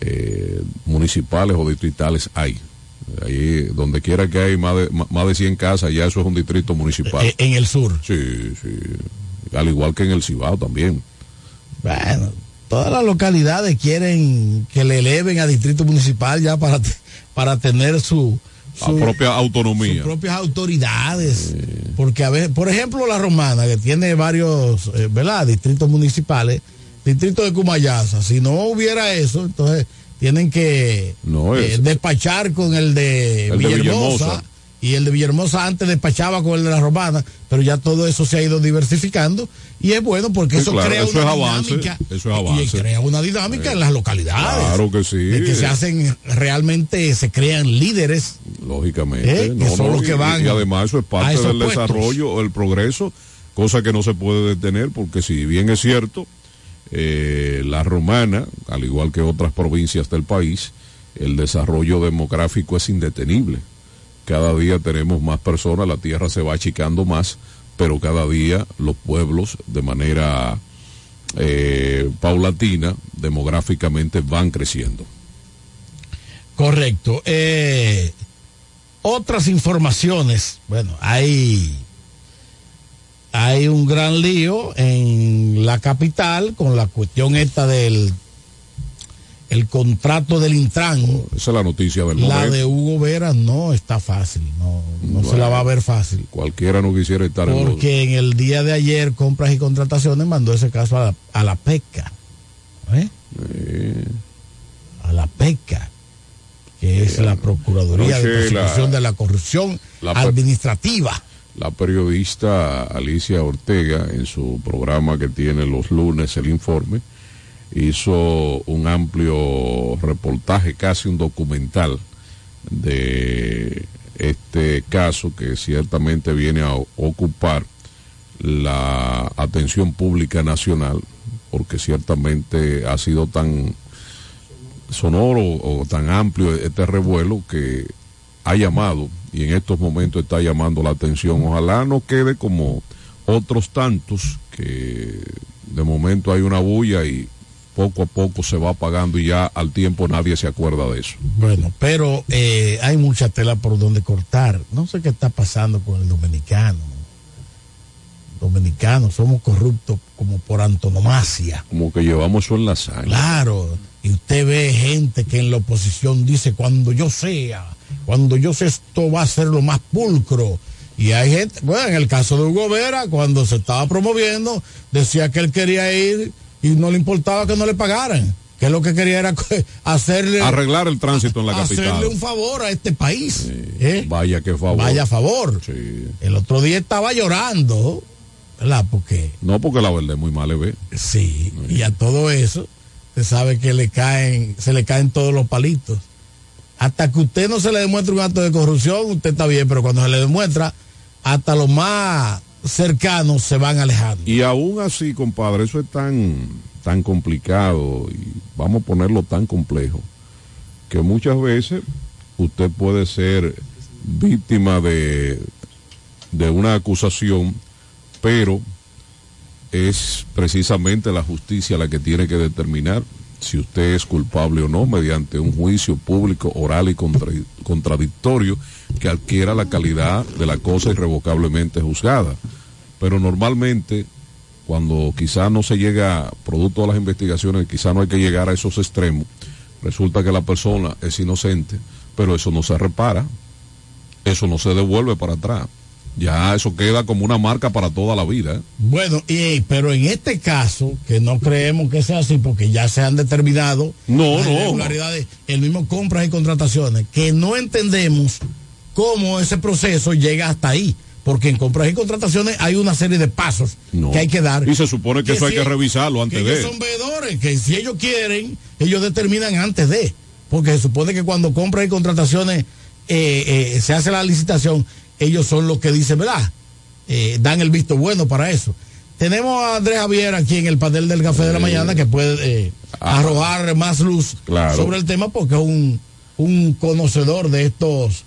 eh, municipales o distritales hay. Ahí, donde quiera que hay más de, más de 100 casas, ya eso es un distrito municipal. Eh, en el sur. Sí, sí. Al igual que en el Cibao también. Bueno, todas las localidades quieren que le eleven a distrito municipal ya para, para tener su, propia autonomía. sus propias autoridades. Porque a veces, por ejemplo, la romana, que tiene varios, eh, ¿verdad? Distritos municipales, distrito de Cumayasa, si no hubiera eso, entonces tienen que No eh, es. despachar con el de El de Villahermosa. Y el de Villahermosa antes despachaba con el de la romana, pero ya todo eso se ha ido diversificando y es bueno porque Sí, eso claro, crea eso una es avance, dinámica. eso es Y avance. crea una dinámica en las localidades. Claro que sí. De que se hacen realmente, se crean líderes. Lógicamente. ¿Eh? Que son los y- que van y, además eso es parte del puestos. desarrollo, el progreso, cosa que no se puede detener, porque si bien es cierto, eh, la romana, al igual que otras provincias del país, el desarrollo demográfico es indetenible. Cada día tenemos más personas, la tierra se va achicando más, pero cada día los pueblos de manera eh, paulatina, demográficamente van creciendo. Correcto. Eh, otras informaciones. Bueno, hay, hay un gran lío en la capital con la cuestión esta del el contrato del Intran. Esa es la noticia del La de Hugo Vera no está fácil, no, no se la va a ver fácil. Cualquiera no quisiera estar en los- Porque en el día de ayer, compras y contrataciones, mandó ese caso a la, a la PECA. ¿eh? A la PECA, que es la Procuraduría de la- de la Corrupción la Administrativa. La periodista Alicia Ortega, en su programa que tiene los lunes, el informe, hizo un amplio reportaje, casi un documental de este caso que ciertamente viene a ocupar la atención pública nacional, porque ciertamente ha sido tan sonoro o tan amplio este revuelo que ha llamado y en estos momentos está llamando la atención. Ojalá no quede como otros tantos que de momento hay una bulla y poco a poco se va apagando y ya al tiempo nadie se acuerda de eso. Bueno, pero eh, hay mucha tela por donde cortar. No sé qué está pasando con el dominicano. Dominicanos, somos corruptos como por antonomasia. Como que llevamos eso en la sangre. Claro, y usted ve gente que en la oposición dice, cuando yo sea, cuando yo sé esto va a ser lo más pulcro. Y hay gente, bueno, en el caso de Hugo Vera, cuando se estaba promoviendo, decía que él quería ir y no le importaba que no le pagaran. Que lo que quería era hacerle, Arreglar el tránsito en la hacerle capital. un favor a este país. ¿eh? Vaya que favor. Vaya favor. El otro día estaba llorando, ¿verdad? Porque No, porque la verdad es muy mal, ¿ve? Sí, y a todo eso, sabe que le caen, se le caen todos los palitos. Hasta que usted no se le demuestre un acto de corrupción, usted está bien, pero cuando se le demuestra, hasta los más cercanos se van alejando. Y aún así, compadre, eso es tan, tan complicado y vamos a ponerlo tan complejo que muchas veces usted puede ser víctima de, de una acusación, pero es precisamente la justicia la que tiene que determinar si usted es culpable o no mediante un juicio público, oral y contra- contradictorio que adquiera la calidad de la cosa irrevocablemente juzgada. Pero normalmente, cuando quizá no se llega, producto de las investigaciones, quizá no hay que llegar a esos extremos, resulta que la persona es inocente, pero eso no se repara, eso no se devuelve para atrás. Ya eso queda como una marca para toda la vida. ¿eh? Bueno, y, pero en este caso, que no creemos que sea así, porque ya se han determinado No, las no. irregularidades, el mismo compras y contrataciones, que no entendemos cómo ese proceso llega hasta ahí. Porque en compras y contrataciones hay una serie de pasos No. que hay que dar. Y se supone que, eso hay que revisarlo antes que de. ellos son veedores, que si ellos quieren, ellos determinan antes de. Porque se supone que cuando compras y contrataciones eh, eh, se hace la licitación, ellos son los que dicen, ¿verdad? Eh, dan el visto bueno para eso. Tenemos a Andrés Javier aquí en el panel del Café de la Mañana que puede eh, arrojar más luz Claro. sobre el tema porque es un, un conocedor de estos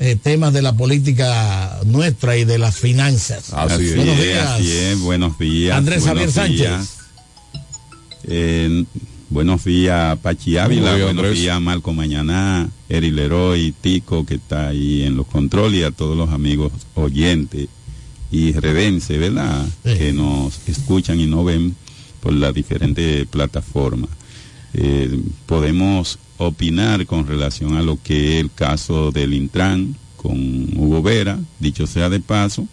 eh, temas de la política nuestra y de las finanzas. Así es, Buenos días. así es. Buenos días. Andrés buenos Javier Sánchez. días. Buenos días, Pachi Ávila. Buenos días, buenos Andrés. días, Marco Mañana, Eri Leroy, Tico, que está ahí en los controles, y a todos los amigos oyentes y redense, ¿verdad? Que nos escuchan y nos ven por las diferentes plataformas. Eh, podemos opinar con relación a lo que es el caso del Intran con Hugo Vera, dicho sea de paso,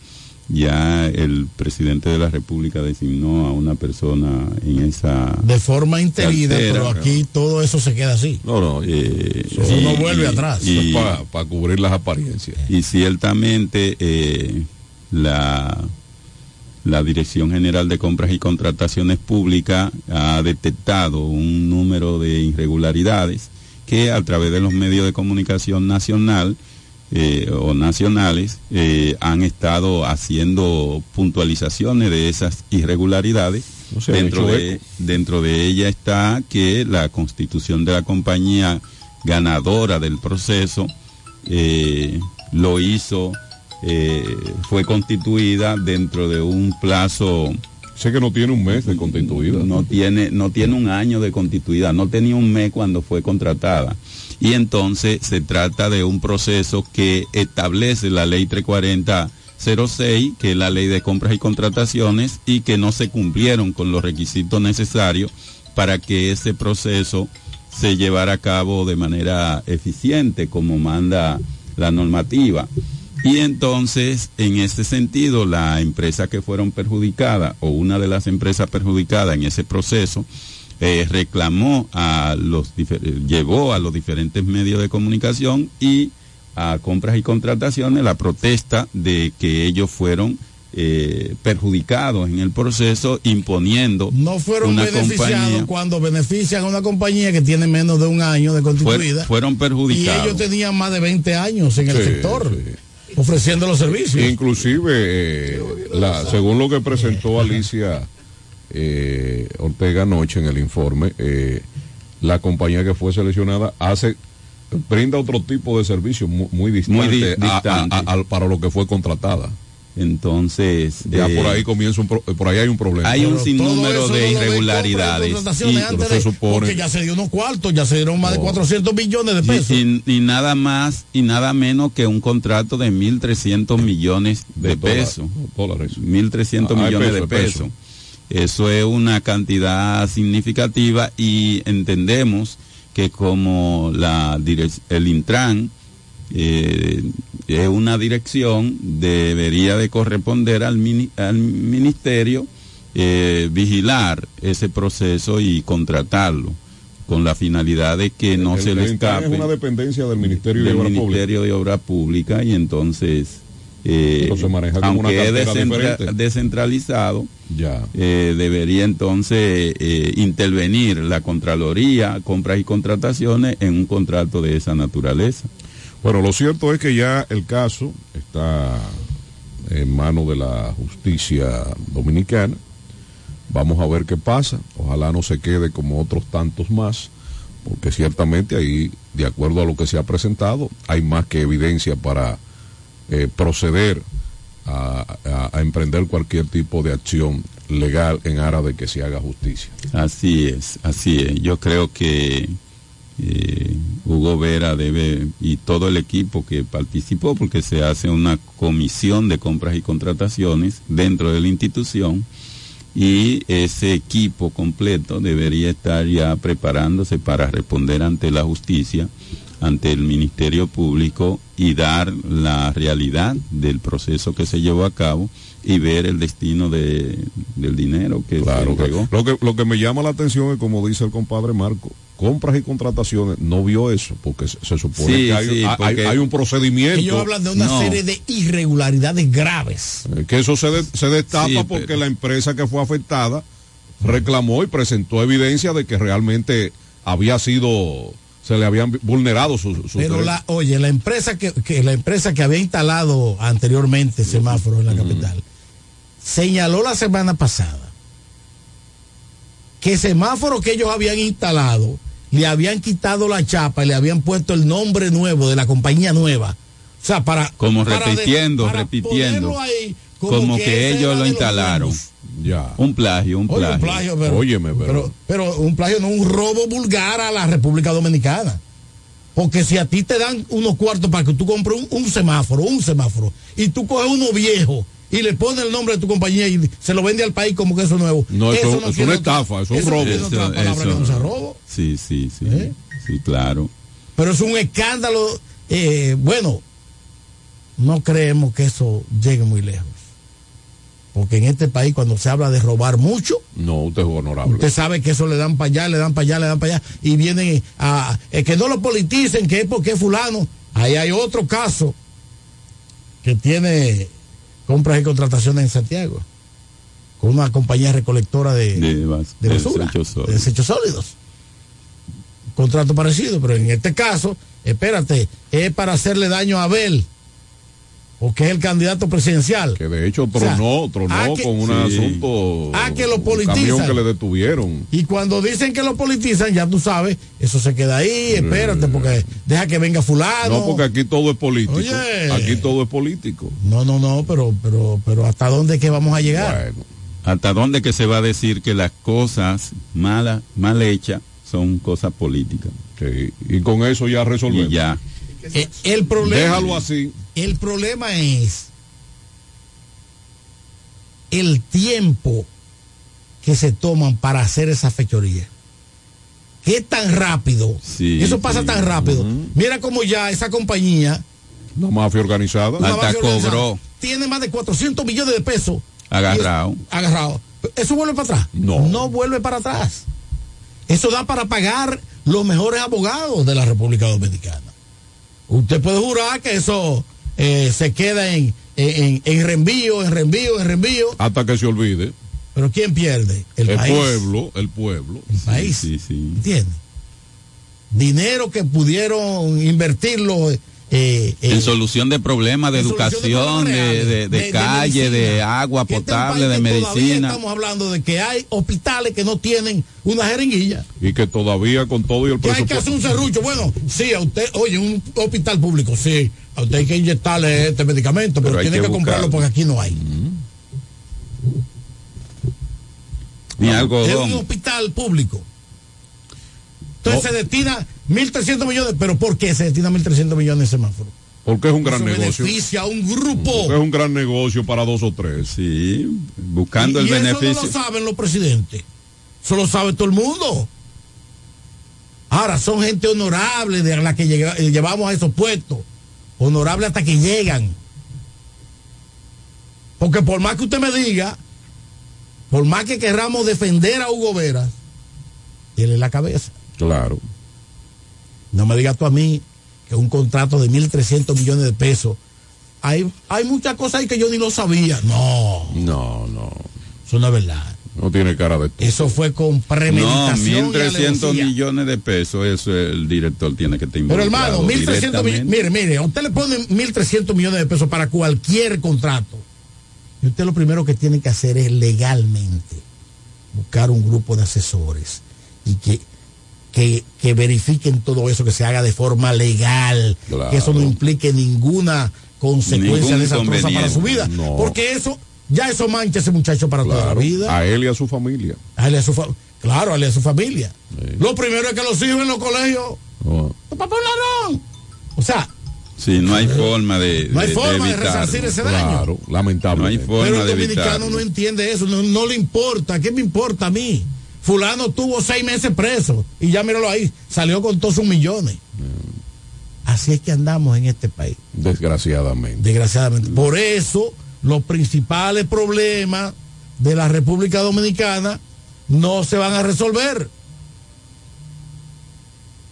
ya el presidente de la República designó a una persona en esa De forma interina, pero aquí todo eso se queda así. No, no. Eso no vuelve atrás. Y, para cubrir las apariencias. y ciertamente eh, la, la Dirección General de Compras y Contrataciones Públicas ha detectado un número de irregularidades que a través de los medios de comunicación nacional eh, o nacionales eh, han estado haciendo puntualizaciones de esas irregularidades. dentro, de, dentro de ella está que la constitución de la compañía ganadora del proceso eh, lo hizo, fue constituida dentro de un plazo. Sé que no tiene un mes de constituida. No tiene, no tiene un año de constituida, no tenía un mes cuando fue contratada. Y entonces se trata de un proceso que establece la ley 340-06, que es la ley de compras y contrataciones, y que no se cumplieron con los requisitos necesarios para que ese proceso se llevara a cabo de manera eficiente, como manda la normativa. Y entonces, en ese sentido, la empresa que fueron perjudicadas o una de las empresas perjudicadas en ese proceso eh, reclamó a los llevó a los diferentes medios de comunicación y a compras y contrataciones la protesta de que ellos fueron eh, perjudicados en el proceso imponiendo No fueron una beneficiados compañía cuando benefician a una compañía que tiene menos de un año de constituida. Fue- fueron y perjudicados. ellos tenían más de 20 años en el Sí, sector ofreciendo los servicios. Inclusive, eh, la, según lo que presentó Alicia eh, Ortega anoche en el informe, eh, la compañía que fue seleccionada hace brinda otro tipo de servicio mu- muy, distante, Muy di- a- a- distante. a- al- para lo que fue contratada. Entonces, ya eh, por ahí comienza un pro- por ahí hay un problema. Hay un sinnúmero de irregularidades. y antes se supone- Porque ya se dio unos cuartos, ya se dieron más de Oh. 400 millones de pesos. Y, y nada más y nada menos que un contrato de 1.300 millones de, pesos. dólares. 1.300 Ah, hay millones peso, de pesos. peso. Eso es una cantidad significativa y entendemos que como la el Intran eh, es una dirección, debería de corresponder al, mini- al ministerio eh, vigilar ese proceso y contratarlo con la finalidad de que no El- se le el Intran escape es una dependencia del Ministerio de del Obras Públicas. Ministerio de Obra Pública y entonces eh, maneja como una aunque es descentra- descentralizado Ya. eh, debería entonces eh, intervenir la Contraloría, compras y contrataciones en un contrato de esa naturaleza. Bueno, lo cierto es que ya el caso está en manos de la justicia dominicana. Vamos a ver qué pasa. Ojalá no se quede como otros tantos más, porque ciertamente ahí, de acuerdo a lo que se ha presentado, hay más que evidencia para eh, proceder a, emprender cualquier tipo de acción legal en aras de que se haga justicia. Así es, así es. Yo creo que eh, Hugo Vera debe, y todo el equipo que participó, porque se hace una comisión de compras y contrataciones dentro de la institución, y ese equipo completo debería estar ya preparándose para responder ante la justicia ante el Ministerio Público y dar la realidad del proceso que se llevó a cabo y ver el destino de, del dinero que Claro, que que- llegó. lo que, lo que me llama la atención es como dice el compadre Marco, compras y contrataciones, no vio eso, porque se, se supone Sí, que hay, sí, hay- porque- hay un procedimiento. Ellos hablan de una No. serie de irregularidades graves. Eh, Que eso se, de- se destapa Sí, porque pero- la empresa que fue afectada reclamó y presentó evidencia de que realmente había sido, se le habían vulnerado sus, sus Pero derechos. la, oye, la empresa que, que la empresa que había instalado anteriormente semáforos en la capital señaló la semana pasada que semáforos que ellos habían instalado le habían quitado la chapa y le habían puesto el nombre nuevo de la compañía nueva. O sea, para Como para de- repitiendo, para repitiendo. ponerlo ahí Como, que, ellos lo instalaron. Ya. Un plagio, un Oye, plagio. un plagio, pero, Óyeme, pero- pero, pero un plagio no un robo vulgar a la República Dominicana. Porque si a ti te dan unos cuartos para que tú compres un, un semáforo, un semáforo, y tú coges uno viejo y le pones el nombre de tu compañía y se lo vende al país como que eso es nuevo. No, eso- es una estafa, eso es un robo. tiene otra Eso- palabra eso- que no sea robo. Sí, sí, sí. ¿Eh? Sí, claro. Pero es un escándalo. eh, bueno, no creemos que eso llegue muy lejos. Porque en este país, cuando se habla de robar mucho, No, usted es honorable. Usted sabe que eso le dan para allá, le dan para allá, le dan para allá. Y vienen a. eh, que no lo politicen, que es porque es fulano. Ahí hay otro caso que tiene compras y contrataciones en Santiago. Con una compañía recolectora de, De, bas- de de basura, desechos sólidos. de desechos sólidos. Contrato parecido, pero en este caso, espérate, es para hacerle daño a Abel, porque es el candidato presidencial. Que de hecho O sea, tronó, tronó que- con un Sí. asunto. Ah, que lo politizan. camión que le detuvieron. Y cuando dicen que lo politizan, ya tú sabes, eso se queda ahí, espérate, porque deja que venga fulano. No, porque aquí todo es político. Oye. Aquí todo es político. No, no, no, pero, pero, pero ¿hasta dónde es que vamos a llegar? Bueno, ¿Hasta dónde que se va a decir que las cosas malas, mal hechas, son cosas políticas? sí. Y con eso ya resolvemos. Y ya. Eh, el problema, Déjalo así. El problema es el tiempo que se toman para hacer esa fechoría. ¿Qué tan rápido? Sí, eso pasa sí. tan rápido. Mira cómo ya esa compañía Una mafia organizada. mafia cobró. Tiene más de 400 millones de pesos. Agarrado. Es- agarrado. ¿Eso vuelve para atrás? No. No vuelve para atrás. Eso da para pagar los mejores abogados de la República Dominicana. Usted puede jurar que eso eh, se queda en, en, en reenvío, en reenvío, en reenvío. Hasta que se olvide. Pero ¿quién pierde? El, El, país. pueblo, el pueblo. El país. Sí, sí. ¿Entiende? Dinero que pudieron invertirlo eh, eh, En solución de problemas de educación, de, reales, de- de calle, de, medicina. agua este potable, de medicina. Estamos hablando de que hay hospitales que no tienen una jeringuilla. Y que todavía con todo y el Que hay que hacer un serrucho. Bueno, sí, a usted, oye, un hospital público, sí, a usted hay que inyectarle este medicamento, pero, tiene que que, comprarlo porque aquí no hay. Ni Es un hospital público. Entonces se destina 1.300 millones, pero ¿por qué se destina 1.300 millones en semáforo? Porque es un gran Eso negocio. beneficia a un grupo. Porque es un gran negocio para dos o tres. Sí, buscando y el y eso beneficio. no lo saben los presidentes. Eso lo sabe todo el mundo. Ahora, son gente honorable de la que llega- eh, llevamos a esos puestos. Honorable hasta que llegan. Porque por más que usted me diga, por más que querramos defender a Hugo Vera, tiene la cabeza. Claro. No me digas tú a mí que un contrato de 1.300 millones de pesos. Hay, hay muchas cosas ahí que yo ni lo sabía. No, No, no. eso no es verdad. No tiene cara de. Eso fue con No, premeditación. y 1.300 alevosía. millones de pesos, eso el director tiene que estar Pero hermano, 1.300 millones. Mire, mire, a usted le ponen 1.300 millones de pesos para cualquier contrato. Y usted lo primero que tiene que hacer es legalmente buscar un grupo de asesores y que, que, que verifiquen todo eso, que se haga de forma legal, Claro. que eso no implique ninguna consecuencia desastrosa para su vida. No. Porque eso, ya eso mancha a ese muchacho para toda la vida. A él y a su familia. A él y a su fa- claro, a él y a su familia. Lo primero es que los hijos en los colegios, tu papá un ladrón. O sea, Sí, no hay forma de, no hay de- forma de, resarcir ese daño. Claro, lamentable. No hay forma Pero el de dominicano evitarlo. no entiende eso, no, no le importa. ¿Qué me importa a mí? Fulano tuvo seis meses preso y ya míralo ahí, salió con todos sus millones. Así es que andamos en este país. Desgraciadamente. Desgraciadamente. Por eso, los principales problemas de la República Dominicana no se van a resolver.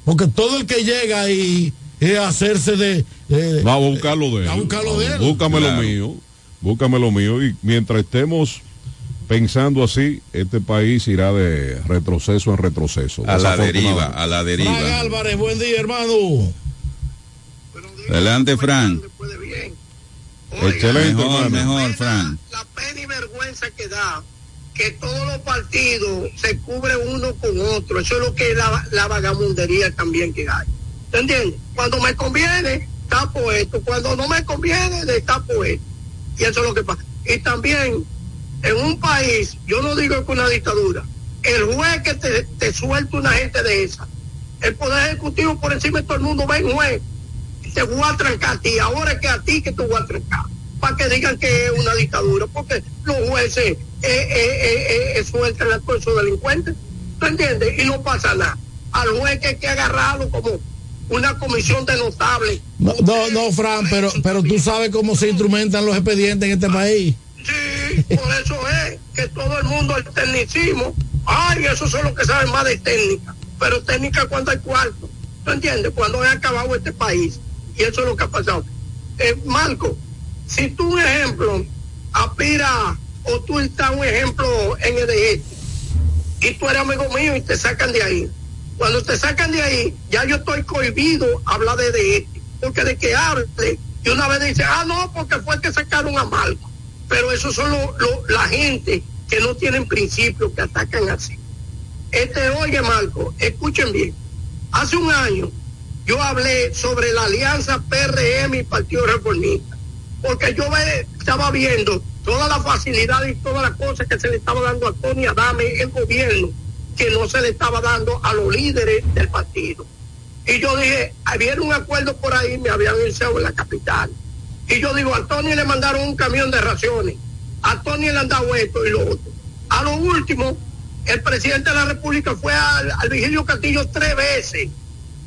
Porque todo el que llega ahí es hacerse de. de- Va a buscarlo de él. A buscarlo de él. Búscame Claro. lo mío. Búscame lo mío. Y mientras estemos pensando así, este país irá de retroceso en retroceso. A la deriva, a la Frank deriva. Álvarez, buen día, hermano. Adelante, Fran. Excelente, Mejor, hermano. mejor, Fran. la pena y vergüenza que da que todos los partidos se cubren uno con otro. Eso es lo que es la, la vagamundería también que hay. ¿Te entiendes? Cuando me conviene, tapo esto. Cuando no me conviene, le tapo esto. Y eso es lo que pasa. Y también, en un país, yo no digo que una dictadura, el juez que te, te suelta una gente de esa, el poder ejecutivo por encima de todo el mundo, ven juez, te voy a trancar a ti, ahora es que a ti que te voy a trancar, para que digan que es una dictadura, porque los jueces eh, eh, eh, eh, sueltan a todos esos delincuentes, ¿tú entiendes? Y no pasa nada. Al juez que hay que agarrarlo como una comisión de notables. No, no, no, Fran, pero, pero tú sabes cómo se instrumentan los expedientes en este país. Sí, por eso es que todo el mundo el tecnicismo, ay, esos son los que saben más de técnica, pero técnica cuando hay cuarto, ¿tú entiendes? Cuando he acabado este país, y eso es lo que ha pasado. Eh, Marco, si tú un ejemplo aspira o tú estás un ejemplo en EDG y tú eres amigo mío y te sacan de ahí, cuando te sacan de ahí, ya yo estoy cohibido hablar de EDG, porque de que hable, y una vez dice, ah, no, porque fue que sacaron a Marco pero esos son lo- lo- la gente que no tienen principios, que atacan así. Este, oye Marco, escuchen bien, hace un año yo hablé sobre la alianza PRM y Partido Reformista, porque yo ve- estaba viendo toda la facilidad y todas las cosas que se le estaba dando a Tony Adame, el gobierno, que no se le estaba dando a los líderes del partido. Y yo dije, había un acuerdo por ahí, me habían iniciado en la capital. Y yo digo, a Tony le mandaron un camión de raciones, a Tony le han dado esto y lo otro. A lo último, el presidente de la República fue al, al Vigilio Castillo tres veces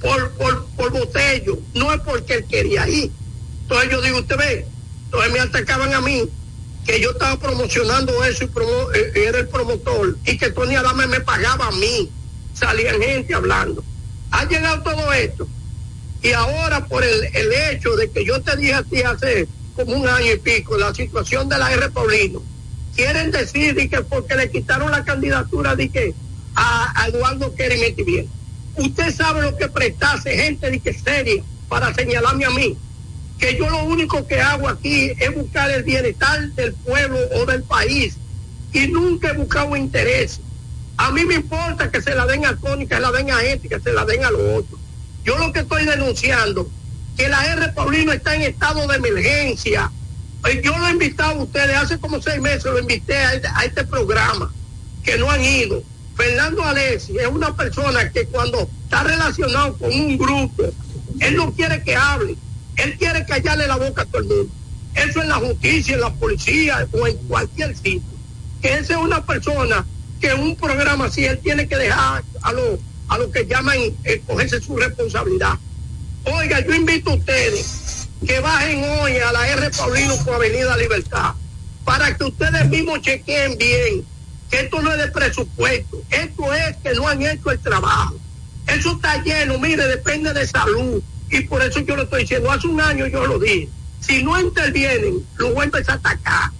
por, por, por botello, no es porque él quería ir. Entonces yo digo, usted ve, entonces me atacaban a mí, que yo estaba promocionando eso y eh, era el promotor, y que Tony Adame me pagaba a mí. Salían gente hablando. Ha llegado todo esto. Y ahora por el, hecho de que yo te dije a ti hace como un año y pico, la situación de la R. Paulino, quieren decir de que porque le quitaron la candidatura de que a, Eduardo Kerry bien. Usted sabe lo que prestase gente de que seria para señalarme a mí. Que yo lo único que hago aquí es buscar el bienestar del pueblo o del país. Y nunca he buscado interés. A mí me importa que se la den a Tony, que se la den a este, que se la den a los otros. Yo lo que estoy denunciando, que la R. Paulino está en estado de emergencia. Eh, Yo lo he invitado a ustedes, hace como seis meses lo invité a este, a este programa, que no han ido. Fernando Alessi es una persona que cuando está relacionado con un grupo, él no quiere que hable, él quiere callarle la boca a todo el mundo. Eso en la justicia, en la policía o en cualquier sitio. Que esa es una persona que un programa así él tiene que dejar a los a lo que llaman eh, cogerse su responsabilidad. Oiga, yo invito a ustedes que bajen hoy a la R. Paulino por Avenida Libertad para que ustedes mismos chequeen bien que esto no es de presupuesto, esto es que no han hecho el trabajo. Eso está lleno, mire, depende de salud. Y por eso yo lo estoy diciendo, hace un año yo lo dije, si no intervienen, lo voy a a atacar.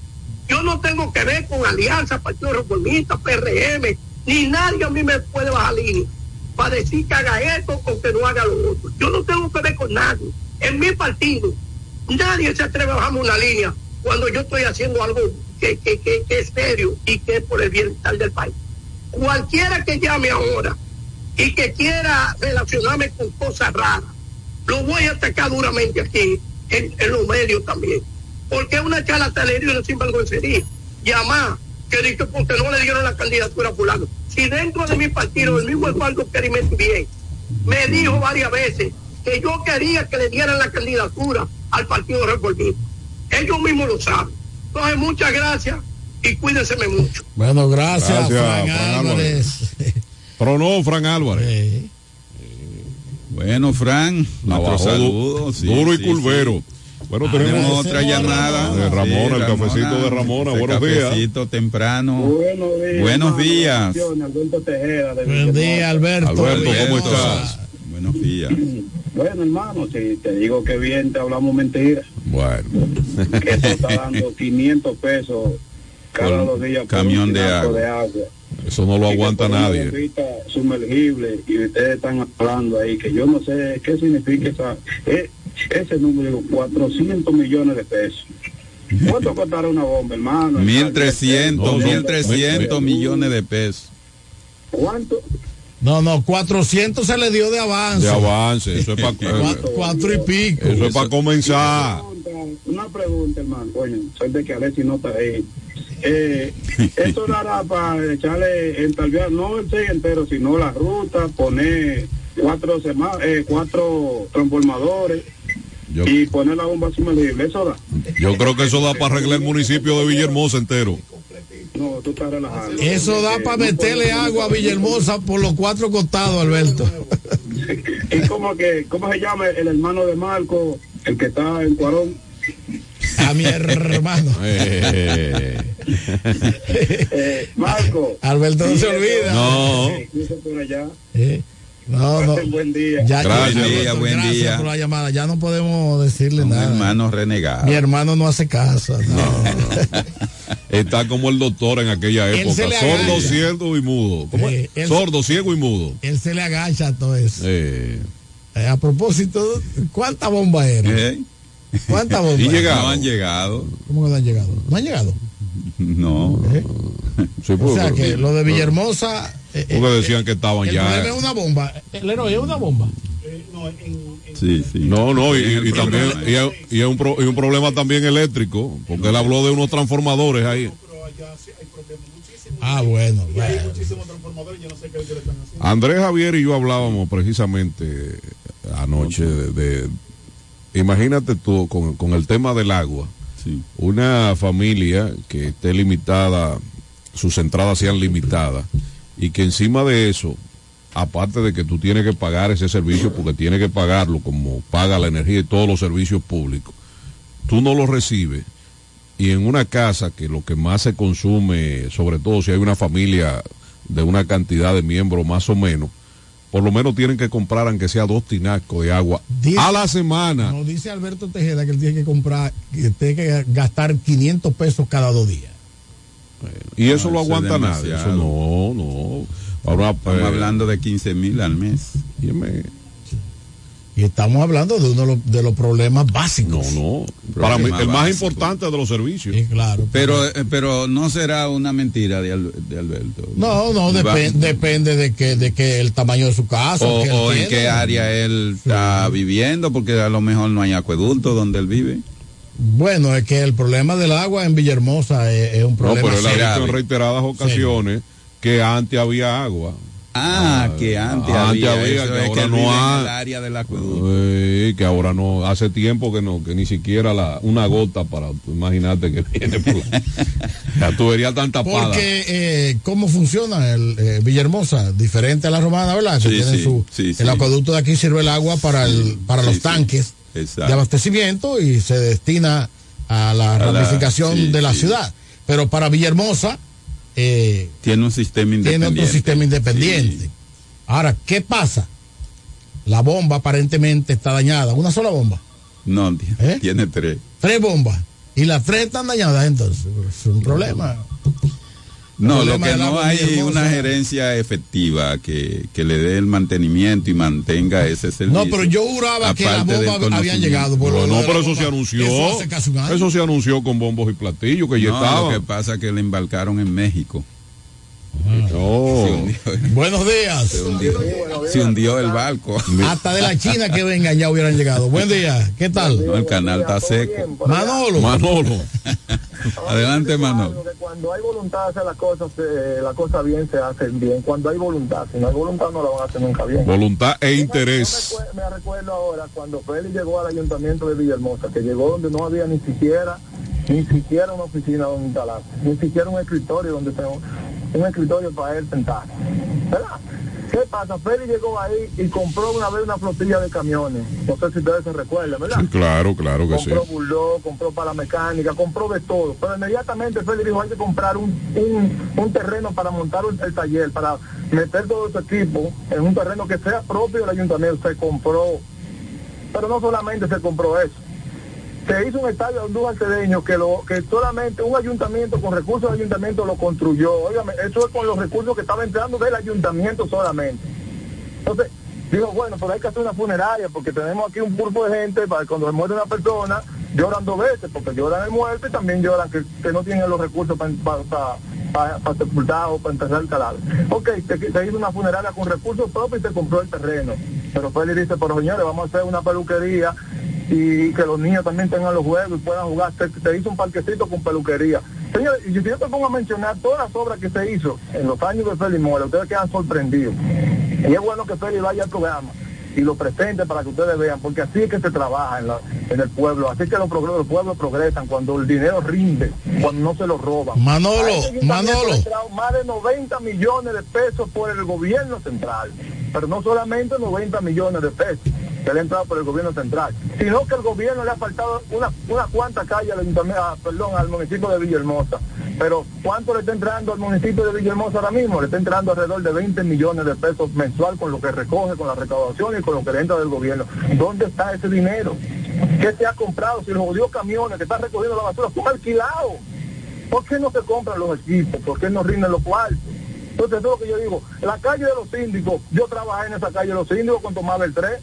Yo no tengo que ver con Alianza, Partido Reformista, PRM, ni nadie a mí me puede bajar línea para decir que haga esto o que no haga lo otro. Yo no tengo que ver con nadie. En mi partido, nadie se atreve a bajarme una línea cuando yo estoy haciendo algo que, que, que, que es serio y que es por el bienestar del país. Cualquiera que llame ahora y que quiera relacionarme con cosas raras, lo voy a atacar duramente aquí, en, los medios también. Porque es una charlatanería y una sinvergüencería. Llamar que dice porque no le dieron la candidatura a fulano. Si dentro de mi partido, el mismo Eduardo Perimetti bien, me dijo varias veces que yo quería que le dieran la candidatura al Partido Reformista. Ellos mismos lo saben. Entonces, muchas gracias y cuídense mucho. Bueno, gracias, Gracias, Fran Fran Álvarez. Tronó Fran Álvarez. Bueno, Fran, nuestro saludo. sí, duro y sí, curvero. Bueno, Ah, tenemos otra llamada. De Ramona, el cafecito de Ramona. Buenos días. Cafecito temprano. Buenos días. Buenos días. Bendiciones, Alberto Tejeda. de Buen día, Villanueva. Alberto. Alberto, ¿cómo estás? Buenos días. Bueno, hermano, si te digo que bien, te hablamos mentiras. Bueno. Que eso está dando 500 pesos cada dos días. por camión un de agua. de agua. Eso no lo aguanta nadie. sumergible y ustedes están hablando ahí que yo no sé qué significa esa, eh, ese número, 400 millones de pesos. ¿Cuánto costará una bomba, hermano? 1.300, No, no, 1.300 millones de pesos. ¿Cuánto? No, no, 400 se le dio de avance. De avance. Eso es para Cuatro, cuatro y pico. eso es para comenzar. Una pregunta, hermano. Coño, soy de que Alexi no está ahí. Eh, esto dará para echarle en tal vez no el seis entero, sino la ruta, poner cuatro sema- eh, cuatro transformadores Yo, y poner la bomba sumergible. Eso da. yo creo que eso da para arreglar el municipio de Villahermosa entero. No, tú estás relajando. Eso da para meterle agua a Villahermosa por los cuatro costados, Alberto. ¿Y cómo, que, cómo se llama el hermano de Marco, el que está en Cuarón? A mi hermano. Eh, Eh, Marco. Alberto no se olvida. No. Eh, cruza por allá. Eh, No, no. Buen día. Ya, Gracias, ya, Buen día, buen gracias día. por la llamada. Ya no podemos decirle Un nada. hermano renegado. Mi hermano no hace caso. no. está como el doctor en aquella época. Sordo, ciego y mudo. ¿Cómo? Eh, él- Sordo, ciego y mudo. Él se le agacha a todo eso. Eh, Eh, a propósito, ¿cuántas bombas eran? ¿Eh? ¿Cuántas bombas? Y No llegaron. han llegado. ¿Cómo que no han llegado? No han llegado. No. ¿Eh? sí, O sea que lo de Villahermosa. Eh, eh, Porque decían que estaban el ya. es una bomba. El héroe es una bomba. Sí, sí. No, no, y, también y es, y es un pro- y un problema también eléctrico, porque él habló de unos transformadores ahí. Ah, bueno. bueno. Andrés Javier y yo hablábamos precisamente anoche de, de- imagínate tú con, con el tema del agua, Sí. una familia que esté limitada, sus entradas sean limitadas y que encima de eso, aparte de que tú tienes que pagar ese servicio porque tienes que pagarlo como paga la energía y todos los servicios públicos, tú no lo recibes y en una casa que lo que más se consume, sobre todo si hay una familia de una cantidad de miembros más o menos, por lo menos tienen que comprar aunque sea dos tinacos de agua Dice- a la semana. Nos dice Alberto Tejeda que él tiene que comprar, que tiene que gastar 500 pesos cada dos días. Y eso No, lo aguanta nadie. Eso no, no. Ahora, Estamos eh, hablando de 15 mil al mes. Y estamos hablando de uno de los, de los problemas No, básicos. no. Para mí, el más importante de los servicios. Sí, claro. Pero, eh, pero no será una mentira de, Al- de Alberto. No, no, depende de que, de que el tamaño de su casa. o, que él o en qué área él está viviendo, porque a lo mejor no hay acueducto donde él vive. Bueno, es que el problema del agua en Villahermosa es, es un No, problema. pero él ha dicho en reiteradas ocasiones que antes había agua. Ah, que antes, antes había, que es ahora no hay. el área del acueducto. Eh, que ahora no, hace tiempo que no, que ni siquiera la, una gota para, tú imagínate que viene por la, la tubería tan tapada. Porque, eh, ¿cómo funciona el eh, Villahermosa? Diferente a la romana, ¿verdad? Sí, tiene sí, su, sí, sí. el acueducto de aquí sirve el agua para, el, para Sí, los sí. De abastecimiento y se destina a la ramificación sí, de la sí. ciudad. Pero para Villahermosa eh, Tiene un sistema tiene independiente. otro sistema independiente. Sí. Ahora, ¿qué pasa? La bomba aparentemente está dañada. Una sola bomba. No, tiene, ¿Eh? tiene tres. Tres bombas. Y las tres están dañadas, entonces. Es un problema. No, lo que no hay una gerencia efectiva que, que le dé el mantenimiento y mantenga ese servicio. No, pero yo juraba que del bombas habían llegado. por No, no, pero la eso se bomba. anunció. Eso hace casi un año. Eso se anunció con bombos y platillos que ya No, estaban. lo que pasa es que le embarcaron en México. Se hundió, Buenos días. se hundió- se hundió el barco. Hasta de la China que vengan ya hubieran llegado. Buen día. ¿Qué tal? No, el canal está seco. Manolo. Manolo. Adelante, Manolo. Cuando hay voluntad de hacer las cosas, eh, las cosas bien se hacen bien. Cuando hay voluntad, si no hay voluntad no la van a hacer nunca bien. Voluntad e interés. Me, recuerdo ahora cuando Félix llegó al ayuntamiento de Villahermosa, que llegó donde no había ni siquiera, ni siquiera una oficina donde instalarse, ni siquiera un escritorio donde tengo un escritorio para él sentar. ¿Verdad? ¿Qué pasa? Félix llegó ahí y compró una vez una flotilla de camiones. No sé si ustedes se recuerdan, ¿verdad? Sí, claro, claro que sí. compró bulldog, compró para la mecánica, compró de todo. Pero inmediatamente Félix dijo, hay que comprar un, un, un terreno para montar el, el taller, para meter todo ese equipo en un terreno que sea propio del ayuntamiento. Se compró. Pero no solamente se compró eso. Se hizo un estadio de Honduras Cedeño que, lo, que solamente un ayuntamiento con recursos del ayuntamiento lo construyó. Óigame, eso es con los recursos que estaba entrando del ayuntamiento solamente. Entonces, digo, bueno, pero hay que hacer una funeraria porque tenemos aquí un grupo de gente para que cuando se muere una persona lloran dos veces, porque lloran el muerto y también lloran que, que no tienen los recursos para para, para sepultar o para enterrar el cadáver. Ok, se, se hizo una funeraria con recursos propios y se compró el terreno. Pero Félix dice, pero señores, vamos a hacer una peluquería y que los niños también tengan los juegos y puedan jugar. Se, se hizo un parquecito con peluquería. Señores, y si yo te pongo a mencionar todas las obras que se hizo en los años de Félix Mora, ustedes quedan sorprendidos. Y es bueno que Félix vaya al programa y lo presente para que ustedes vean, porque así es que se trabaja en, la- en el pueblo, así es que los, los pueblos progresan, cuando el dinero rinde, cuando no se lo roban. Manolo, Manolo. más de 90 millones de pesos por el gobierno central, pero no solamente 90 millones de pesos que le han entrado por el gobierno central, sino que el gobierno le ha faltado una, una cuanta calle al ah, perdón, al municipio de Villahermosa. Pero ¿cuánto le está entrando al municipio de Villahermosa ahora mismo? Le está entrando alrededor de 20 millones de pesos mensual con lo que recoge, con la recaudación y con lo que le entra del gobierno. ¿Dónde está ese dinero? ¿Qué se ha comprado? Si los jodidos camiones que están recogiendo la basura son alquilados. ¿Por qué no se compran los equipos? ¿Por qué no rinden los cuartos? Entonces, es lo que yo digo. La calle de los síndicos, yo trabajé en esa calle de los síndicos con Tomás Beltré,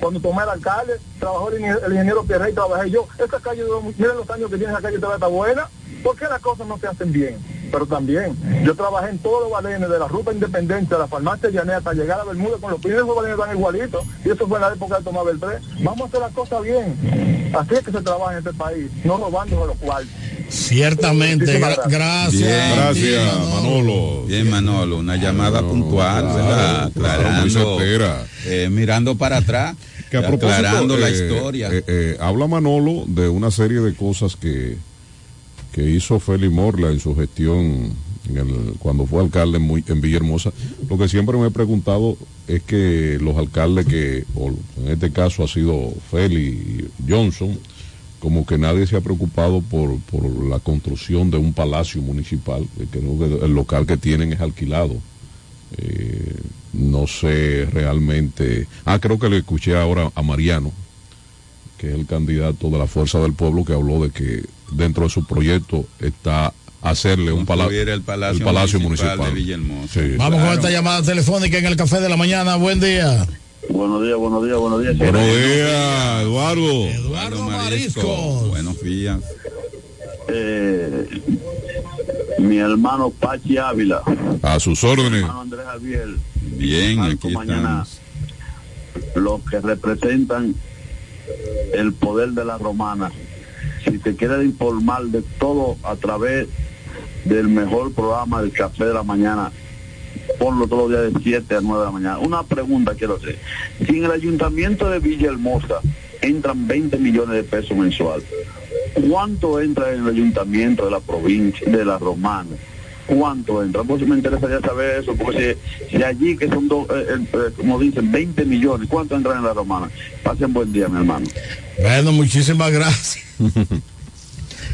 cuando tomé el alcalde, trabajó el, ingeniero- ingeniero Pierre y trabajé yo. Esa calle, miren los años que tiene esa calle, todavía está buena. ¿Por qué las cosas no se hacen bien? Pero también, yo trabajé en todos los balenes de la ruta Independencia, de la farmacia Llanea, hasta llegar a Bermuda con los primeros balenes van igualitos. Y eso fue en la época de Tomás Beltré. Vamos a hacer las cosas bien. Así es que se trabaja en este país, no robando los cuartos. Ciertamente, gra- gracias. gracias. Gracias, Manolo. Bien, Manolo, una llamada puntual, ¿verdad? claro, Aclarando, eh, mirando para atrás, Que a aclarando la eh, historia. eh, eh, habla Manolo de una serie de cosas que, que hizo Félix Morla en su gestión en el- cuando fue alcalde en, muy- en Villahermosa. Lo que siempre me he preguntado es que los alcaldes que, o en este caso ha sido Félix y Johnson, como que nadie se ha preocupado por, por la construcción de un palacio municipal, eh, que no- que el local que tienen es alquilado. Eh, no sé realmente. Ah, creo que le escuché ahora a Mariano, que es el candidato de la Fuerza del Pueblo, que habló de que dentro de su proyecto está hacerle un pala- Construir el Palacio Palacio Municipal Municipal. de Villahermosa. Sí. Vamos con esta llamada telefónica en el café de la mañana. Buen día. Buenos días, buenos días, buenos días. Buenos días, Eduardo. Eduardo Marisco. Buenos días. Eh, mi hermano Pachi Ávila. A sus órdenes. hermano Andrés Javier. Bien, aquí mañana los que representan el poder de la romana. Si te quieres informar de todo a través del mejor programa del Café de la Mañana, ponlo todos los días de 7 a 9 de la mañana. Una pregunta quiero hacer. Si en el ayuntamiento de Villahermosa entran 20 millones de pesos mensual, ¿cuánto entra en el ayuntamiento de la provincia, de la romana? ¿Cuánto entra? Pues me interesaría saber eso, porque si, si allí que son dos, eh, eh, como dicen, 20 millones, ¿cuánto entran en la romana? Pasen buen día, mi hermano. Bueno, muchísimas gracias.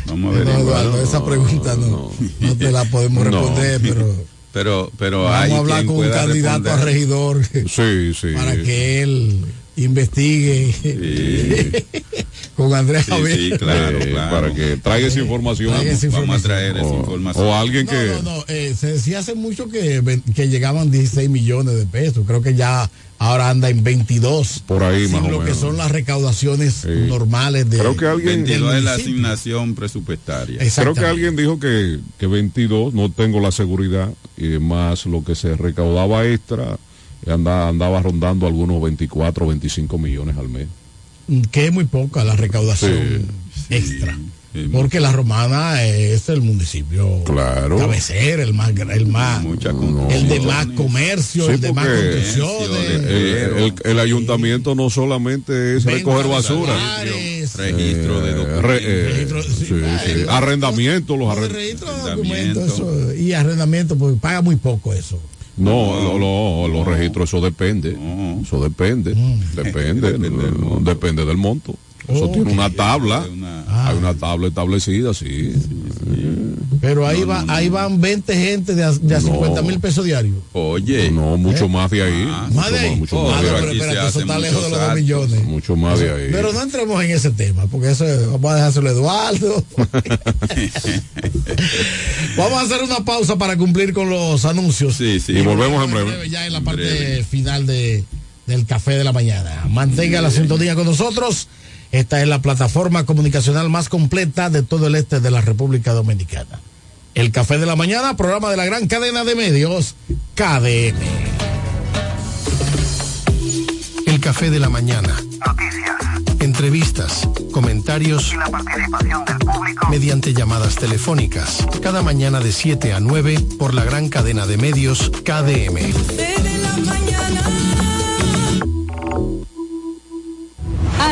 Vamos No, Eduardo, esa pregunta no, no te la podemos No. responder, pero Pero, pero vamos hay a hablar con un candidato a responder. regidor Sí, sí. para que él investigue con Andrés Sí, Javier. sí, claro, claro. Para que traiga esa información. Traiga esa Vamos a información. traer esa O- información. O alguien que. No, no, eh, se decía hace mucho que, que llegaban 16 millones de pesos. Creo que ya ahora anda en 22. Por ahí, sin más o lo que son las recaudaciones normales de. Creo que alguien- del 22 es la asignación presupuestaria. Creo que alguien dijo que, que 22, no tengo la seguridad, y más lo que se recaudaba extra, andaba, andaba rondando algunos 24 o 25 millones al mes. Que es muy poca la recaudación extra. Porque la romana es el municipio Claro. cabecera, el más, el más, el de más comercio, Sí, el de más construcciones. el, el- el ayuntamiento no solamente es recoger basura. salares. Registro de Eh, documentos. eh. Arrendamiento, los arrendamientos. Eso, y arrendamiento, porque paga muy poco eso. No, lo- lo- los registros, eso depende. Eso depende. Depende. no, depende del monto. Eso tiene una tabla. Hay una tabla establecida, sí. Pero ahí, va, ahí van 20 gente de a, de a 50 mil pesos diarios. Oye. No, mucho ¿Eh? más de ahí. ¿Más de ahí? Mucho Oh, más no, de pero ahí. espérate, eso está lejos de los dos millones. Mucho más de ahí. Pero no entremos en ese tema, porque eso es- vamos a dejárselo a Eduardo. vamos a hacer una pausa para cumplir con los anuncios. Sí, sí. Y volvemos en breve. Ya en la parte final de, del café de la mañana. Mantenga la sintonía con nosotros. Esta es la plataforma comunicacional más completa de todo el este de la República Dominicana. El café de la mañana, programa de la gran cadena de medios, KDM. El café de la mañana. Noticias. Entrevistas, comentarios y la participación del público mediante llamadas telefónicas. Cada mañana de 7 a 9 por la gran cadena de medios KDM.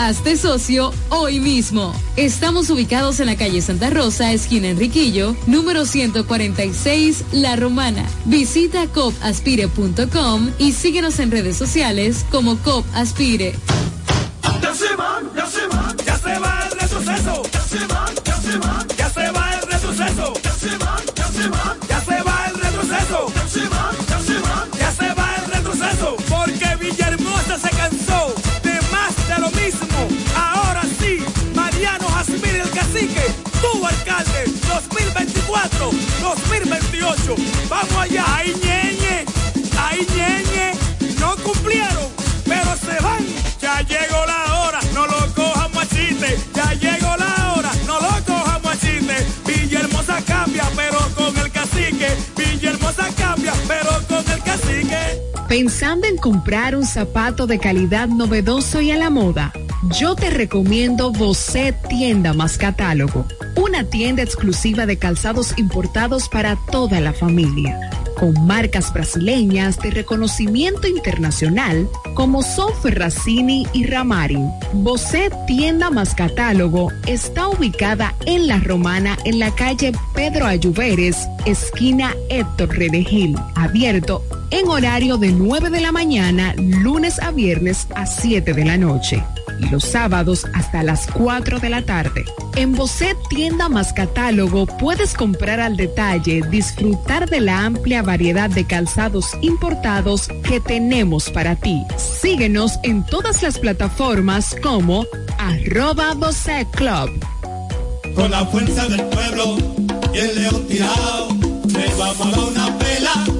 Hazte socio hoy mismo. Estamos ubicados en la calle Santa Rosa, esquina Enriquillo, número 146, La Romana. Visita copaspire.com y síguenos en redes sociales como COP Aspire. Ya se va, ya se va, ya se va el retroceso. Ya se va, ya se va, ya se va el retroceso. Ya se va, 2024, 2028. Vamos allá, ay ñeñe, ay ñeñe, no cumplieron, pero se van. Ya llegó la hora, no lo cojan machiste. Ya llegó la hora, no lo cojan machiste. Villahermosa cambia, pero con el cacique. Villahermosa cambia, pero con el cacique. Pensando en comprar un zapato de calidad novedoso y a la moda, yo te recomiendo Bosé Tienda más Catálogo, una tienda exclusiva de calzados importados para toda la familia, con marcas brasileñas de reconocimiento internacional como son Ferracini y Ramarin. Bosé Tienda más Catálogo está ubicada en La Romana en la calle Pedro Ayuberes, esquina Héctor Redegil, abierto en horario de 9 de la mañana, lunes a viernes a 7 de la noche. Los sábados hasta las 4 de la tarde. En Bocet Tienda más Catálogo puedes comprar al detalle, disfrutar de la amplia variedad de calzados importados que tenemos para ti. Síguenos en todas las plataformas como arroba Bocet Club. Con la fuerza del pueblo el vamos a una pela.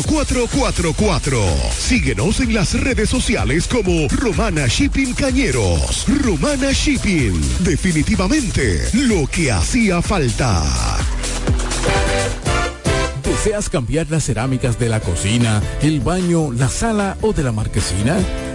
849-454-4444. Síguenos en las redes sociales como Romana Shipping Cañeros. Romana Shipping. Definitivamente lo que hacía falta. ¿Deseas cambiar las cerámicas de la cocina, el baño, la sala o de la marquesina?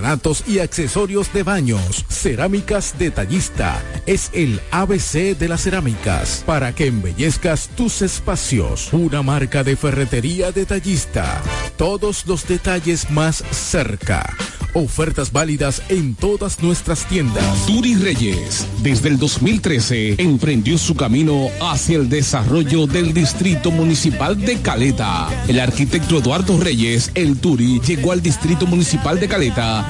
porcelanatos y accesorios de baños. Cerámicas Detallista es el ABC de las cerámicas para que embellezcas tus espacios. Una marca de ferretería detallista. Todos los detalles más cerca. Ofertas válidas en todas nuestras tiendas. Turi Reyes, desde el 2013, emprendió su camino hacia el desarrollo del Distrito Municipal de Caleta. El arquitecto Eduardo Reyes, el Turi, llegó al Distrito Municipal de Caleta,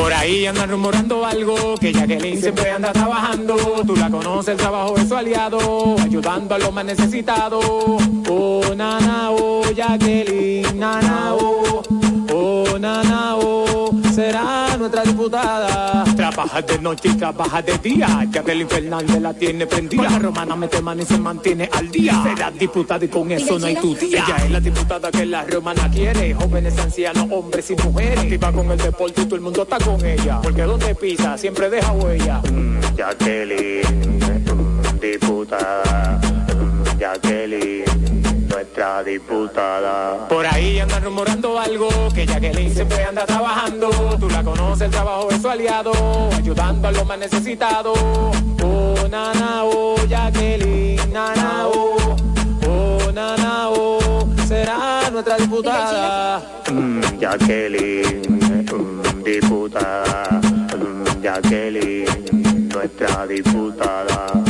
Por ahí andan rumorando algo, que Jacqueline siempre anda trabajando. Tú la conoces, el trabajo es su aliado, ayudando a los más necesitados. Oh, nana, oh, Jacqueline, nana, oh, oh, nana, oh, será nuestra diputada. Trabaja de noche y trabaja de día, Jacqueline Fernández la tiene prendida. La romana mete mano y se mantiene al día. Será diputada y con eso no hay tu tía. Ella es la diputada que la romana quiere, jóvenes, ancianos, hombres y mujeres. Activa con el deporte y todo el mundo está con ella. Porque donde pisa siempre deja huella. Mm, Jacqueline, mm, diputada. Mm, Jacqueline, nuestra diputada. Por ahí andan rumorando algo, que Jacqueline siempre anda trabajando. Tú la conoces, el trabajo es su aliado, ayudando a los más necesitados. Oh, nana, oh, Jacqueline, nana, oh, oh, nana, oh, será nuestra diputada. Mm, Jacqueline, mm, diputada. Mm, Jacqueline, nuestra diputada.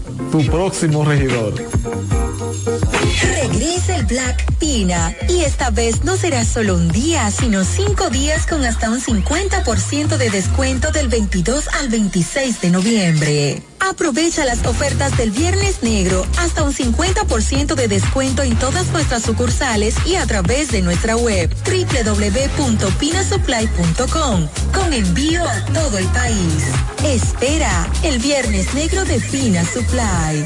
tu próximo regidor. Regresa el Black Pina y esta vez no será solo un día, sino cinco días con hasta un 50% de descuento del 22 al 26 de noviembre. Aprovecha las ofertas del Viernes Negro, hasta un 50% de descuento en todas nuestras sucursales y a través de nuestra web www.pinasupply.com con envío a todo el país. Espera el Viernes Negro de Pina Supply. Hoy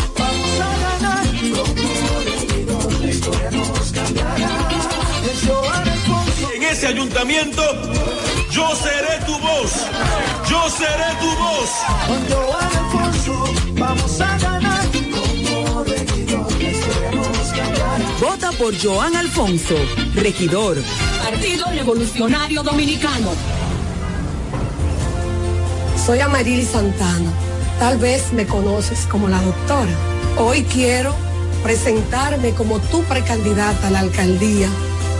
ese ayuntamiento, yo seré tu voz. Yo seré tu voz. Con Joan Alfonso vamos a ganar. Como regidor. Vota por Joan Alfonso, regidor. Partido Revolucionario Dominicano. Soy Amarili Santana. Tal vez me conoces como la doctora. Hoy quiero presentarme como tu precandidata a la alcaldía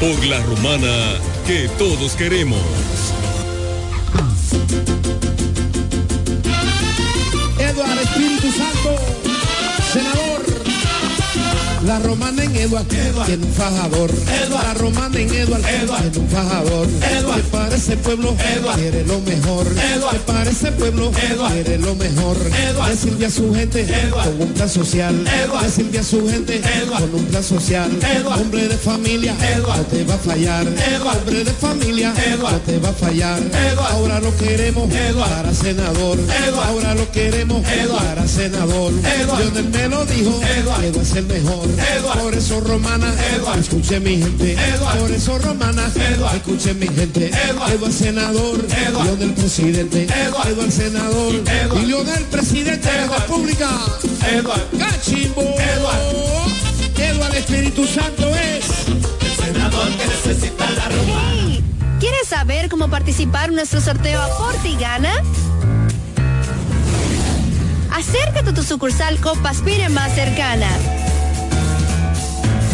por la romana que todos queremos. La romana en Eduard, tiene un fajador. La romana en Eduard, tiene un fajador. Que para ese pueblo quiere lo mejor. Que para ese pueblo quiere lo mejor. Le sirve a su gente con un plan social. Le sirve a su gente con un plan social. Hombre de familia, no te va a fallar. Hombre de familia, no te va a fallar. Ahora lo queremos para senador. Ahora lo queremos para senador. Lionel me lo dijo, Eduard es el mejor. Por eso romana, escuche mi gente. Por eso romana, escuche mi gente. Eduard senador, Lionel presidente. Eduard senador, y Lionel presidente de la República. Cachimbo. Eduard Espíritu Santo es el senador que necesita la romana. Hey, ¿Quieres saber cómo participar en nuestro sorteo Aporte y Gana? Acércate a tu sucursal Copa Aspire más cercana.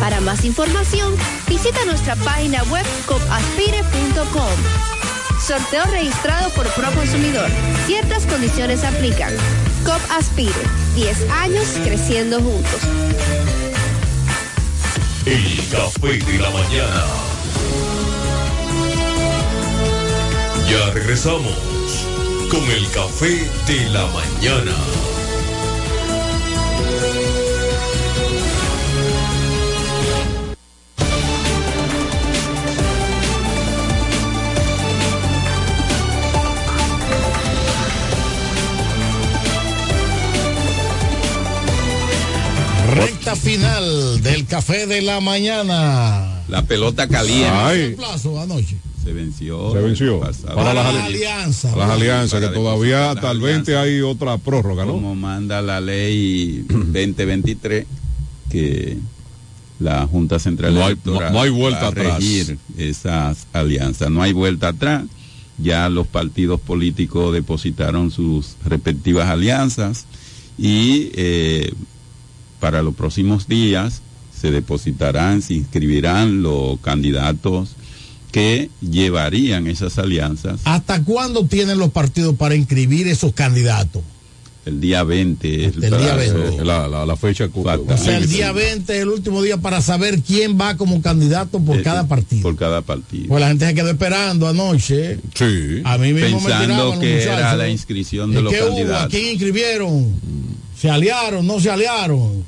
Para más información, visita nuestra página web copaspire.com. Sorteo registrado por Proconsumidor. Ciertas condiciones aplican. COP Aspire. 10 años creciendo juntos. El café de la mañana. Ya regresamos con el café de la mañana. Recta final del café de la mañana. La pelota caliente. Ay. Plazo anoche. Se venció. Se venció. pasado. Para las Para ali- alianza. Las alianzas, que Para todavía hasta el las 20 hay otra prórroga, ¿no? Como manda la ley 2023, que la Junta Central No hay- Electoral no- no hay vuelta va a atrás. regir esas alianzas. No hay vuelta atrás. Ya los partidos políticos depositaron sus respectivas alianzas y eh, para los próximos días se depositarán, se inscribirán los candidatos que llevarían esas alianzas ¿Hasta cuándo tienen los partidos para inscribir esos candidatos? El día 20. es el día 20. La, la, la fecha O sea, el día 20 es el último día para saber quién va como candidato por cada partido. Por cada partido. Pues la gente se quedó esperando anoche. Sí. A mí mismo me Pensando los que era la inscripción de los ¿Qué hubo? ¿A candidatos. quién inscribieron? ¿Se aliaron? ¿No se aliaron?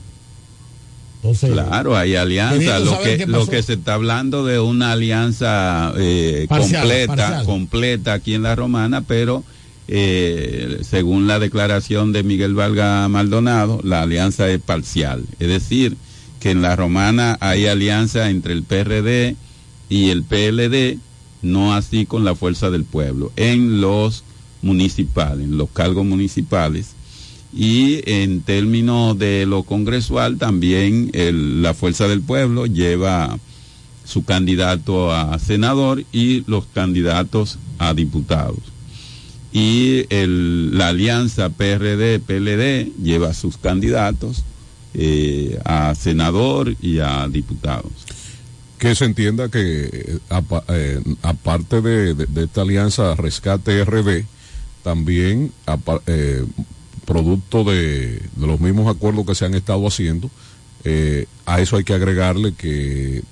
Entonces, Claro, hay alianza. Lo que, lo que se está hablando de una alianza eh, Parcial, completa, parcial. completa aquí en la Romana, pero eh, según la declaración de Miguel Valga Maldonado, la alianza es parcial. Es decir, que en la Romana hay alianza entre el PRD y el PLD, no así con la fuerza del pueblo, en los municipales, en los cargos municipales. Y en términos de lo congresual, también la Fuerza del Pueblo lleva su candidato a senador y los candidatos a diputados. Y el- la alianza PRD-PLD lleva sus candidatos eh, a senador y a diputados. que se entienda que eh, eh, aparte de, de- de esta alianza Rescate RD, también eh, producto de, de los mismos acuerdos que se han estado haciendo, eh, a eso hay que agregarle que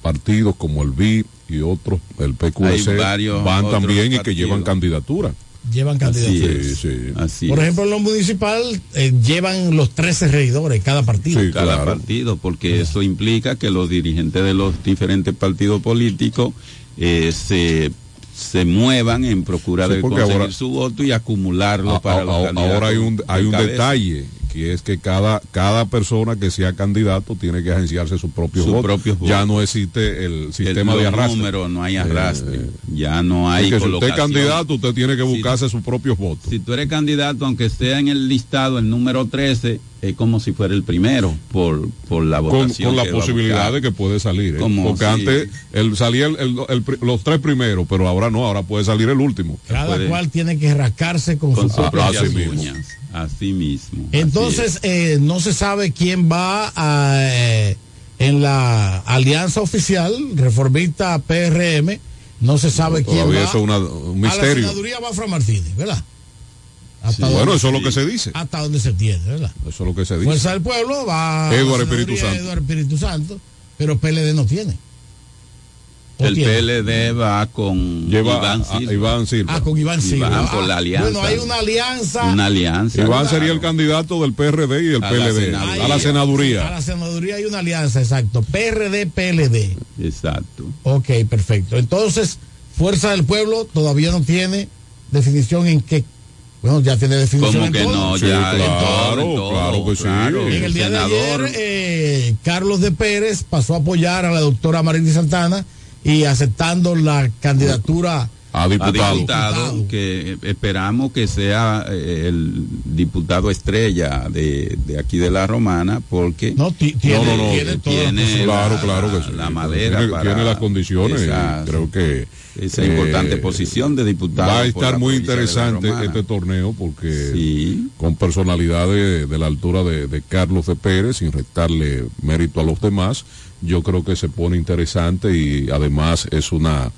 partidos como el BI y otros, el PQC, van también y que llevan candidatura. Llevan candidatos. es. Sí, sí. Así Por ejemplo, en lo municipal eh, llevan los 13 regidores cada partido. Sí, cada claro. partido, porque eso implica que los dirigentes de los diferentes partidos políticos eh, se, se muevan en procura Sí, de conseguir ahora- su voto y acumularlo A- para a- los a- candidatos ahora hay un, hay un cabeza. detalle, que es que cada, cada persona que sea candidato tiene que agenciarse sus propios Sus votos. propios Ya no existe el sistema El- de arrastre. números, no hay arrastre. Eh, ya no hay Porque si usted es candidato, usted tiene que buscarse sus propios votos. Si tú eres candidato, aunque esté en el listado el número 13, es como si fuera el primero por, por la Con, votación. con la que va a posibilidad de que puede salir. ¿eh? Como Porque si- antes él salía el- el- el pri- los tres primeros, pero ahora no, ahora puede salir el último. Cada puede- cual tiene que rascarse con, con su sus propia así mismo. uñas. Así mismo. así Entonces, eh, no se sabe quién va a, eh, en la alianza oficial reformista PRM. No se sabe quién Todavía va. eso es una- un A la misterio. senaduría va Fran Martínez, ¿verdad? Hasta Sí. donde- Bueno, eso es lo que se dice. Hasta donde se entiende, ¿verdad? Eso es lo que se dice. Fuerza del Pueblo va. a Eduardo la Espíritu Santo. Eduardo Espíritu Santo, pero PLD no tiene. ¿O El tiene? PLD va con Lleva Iván a- a Silva. Iván Silva. Ah, con Iván Silva. Iván Ah, por la alianza. Bueno, hay una alianza. Una alianza. Iván claro. sería el candidato del PRD y el A la PLD. senaduría. a la A senaduría. la senaduría hay una alianza, exacto. PRD, PLD. Exacto. Ok, perfecto. Entonces, Fuerza del Pueblo todavía no tiene definición en qué. Bueno, ya tiene definición ¿Cómo en que todo. no? Sí, Ya, en claro, en todo, claro que sí. claro. En el día senador. de ayer, eh, Carlos de Pérez pasó a apoyar a la doctora Marily Santana y aceptando la candidatura a diputado. diputado, Diputado. que esperamos que sea eh, el diputado estrella de, de aquí de la Romana, porque No, ti- tiene, no, no, tiene todas las tiene Claro, la- claro que sí. la madera tiene, para tiene las condiciones. y esa- creo que esa eh, importante posición de diputado. Va a estar muy interesante este torneo porque Sí. con personalidades de la altura de, de Carlos de Pérez, sin restarle mérito a los demás, yo creo que se pone interesante y además es una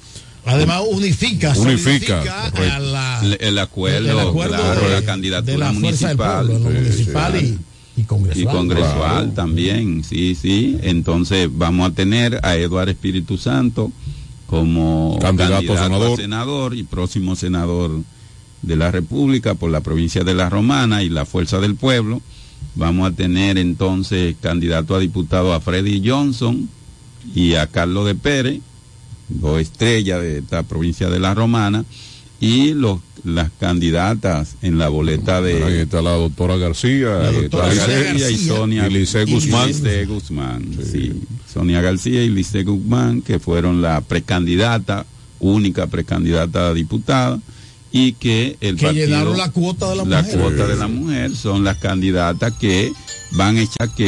Además, unifica, a la, El, acuerdo, el acuerdo claro, de- la de candidatura la municipal. Pueblo, Sí, municipal sí. y, y congresual. Y congresual Claro. también, sí, sí. Entonces vamos a tener a Eduardo Espíritu Santo como Candidato a senador. senador y próximo senador de la República por la provincia de La Romana y la Fuerza del Pueblo. Vamos a tener entonces candidato a diputado a Freddy Johnson y a Carlos de Pérez, dos estrellas de esta provincia de La Romana, y los, las candidatas en la boleta de... ahí está la doctora García, La doctora García y Sonia y Lice Guzmán. Lice Guzmán, sí. Sonia García y Lice Guzmán, que fueron la precandidata, única precandidata a diputada, y que el que partido, llenaron la cuota de la, la mujer. cuota de la mujer son las candidatas que van a echar que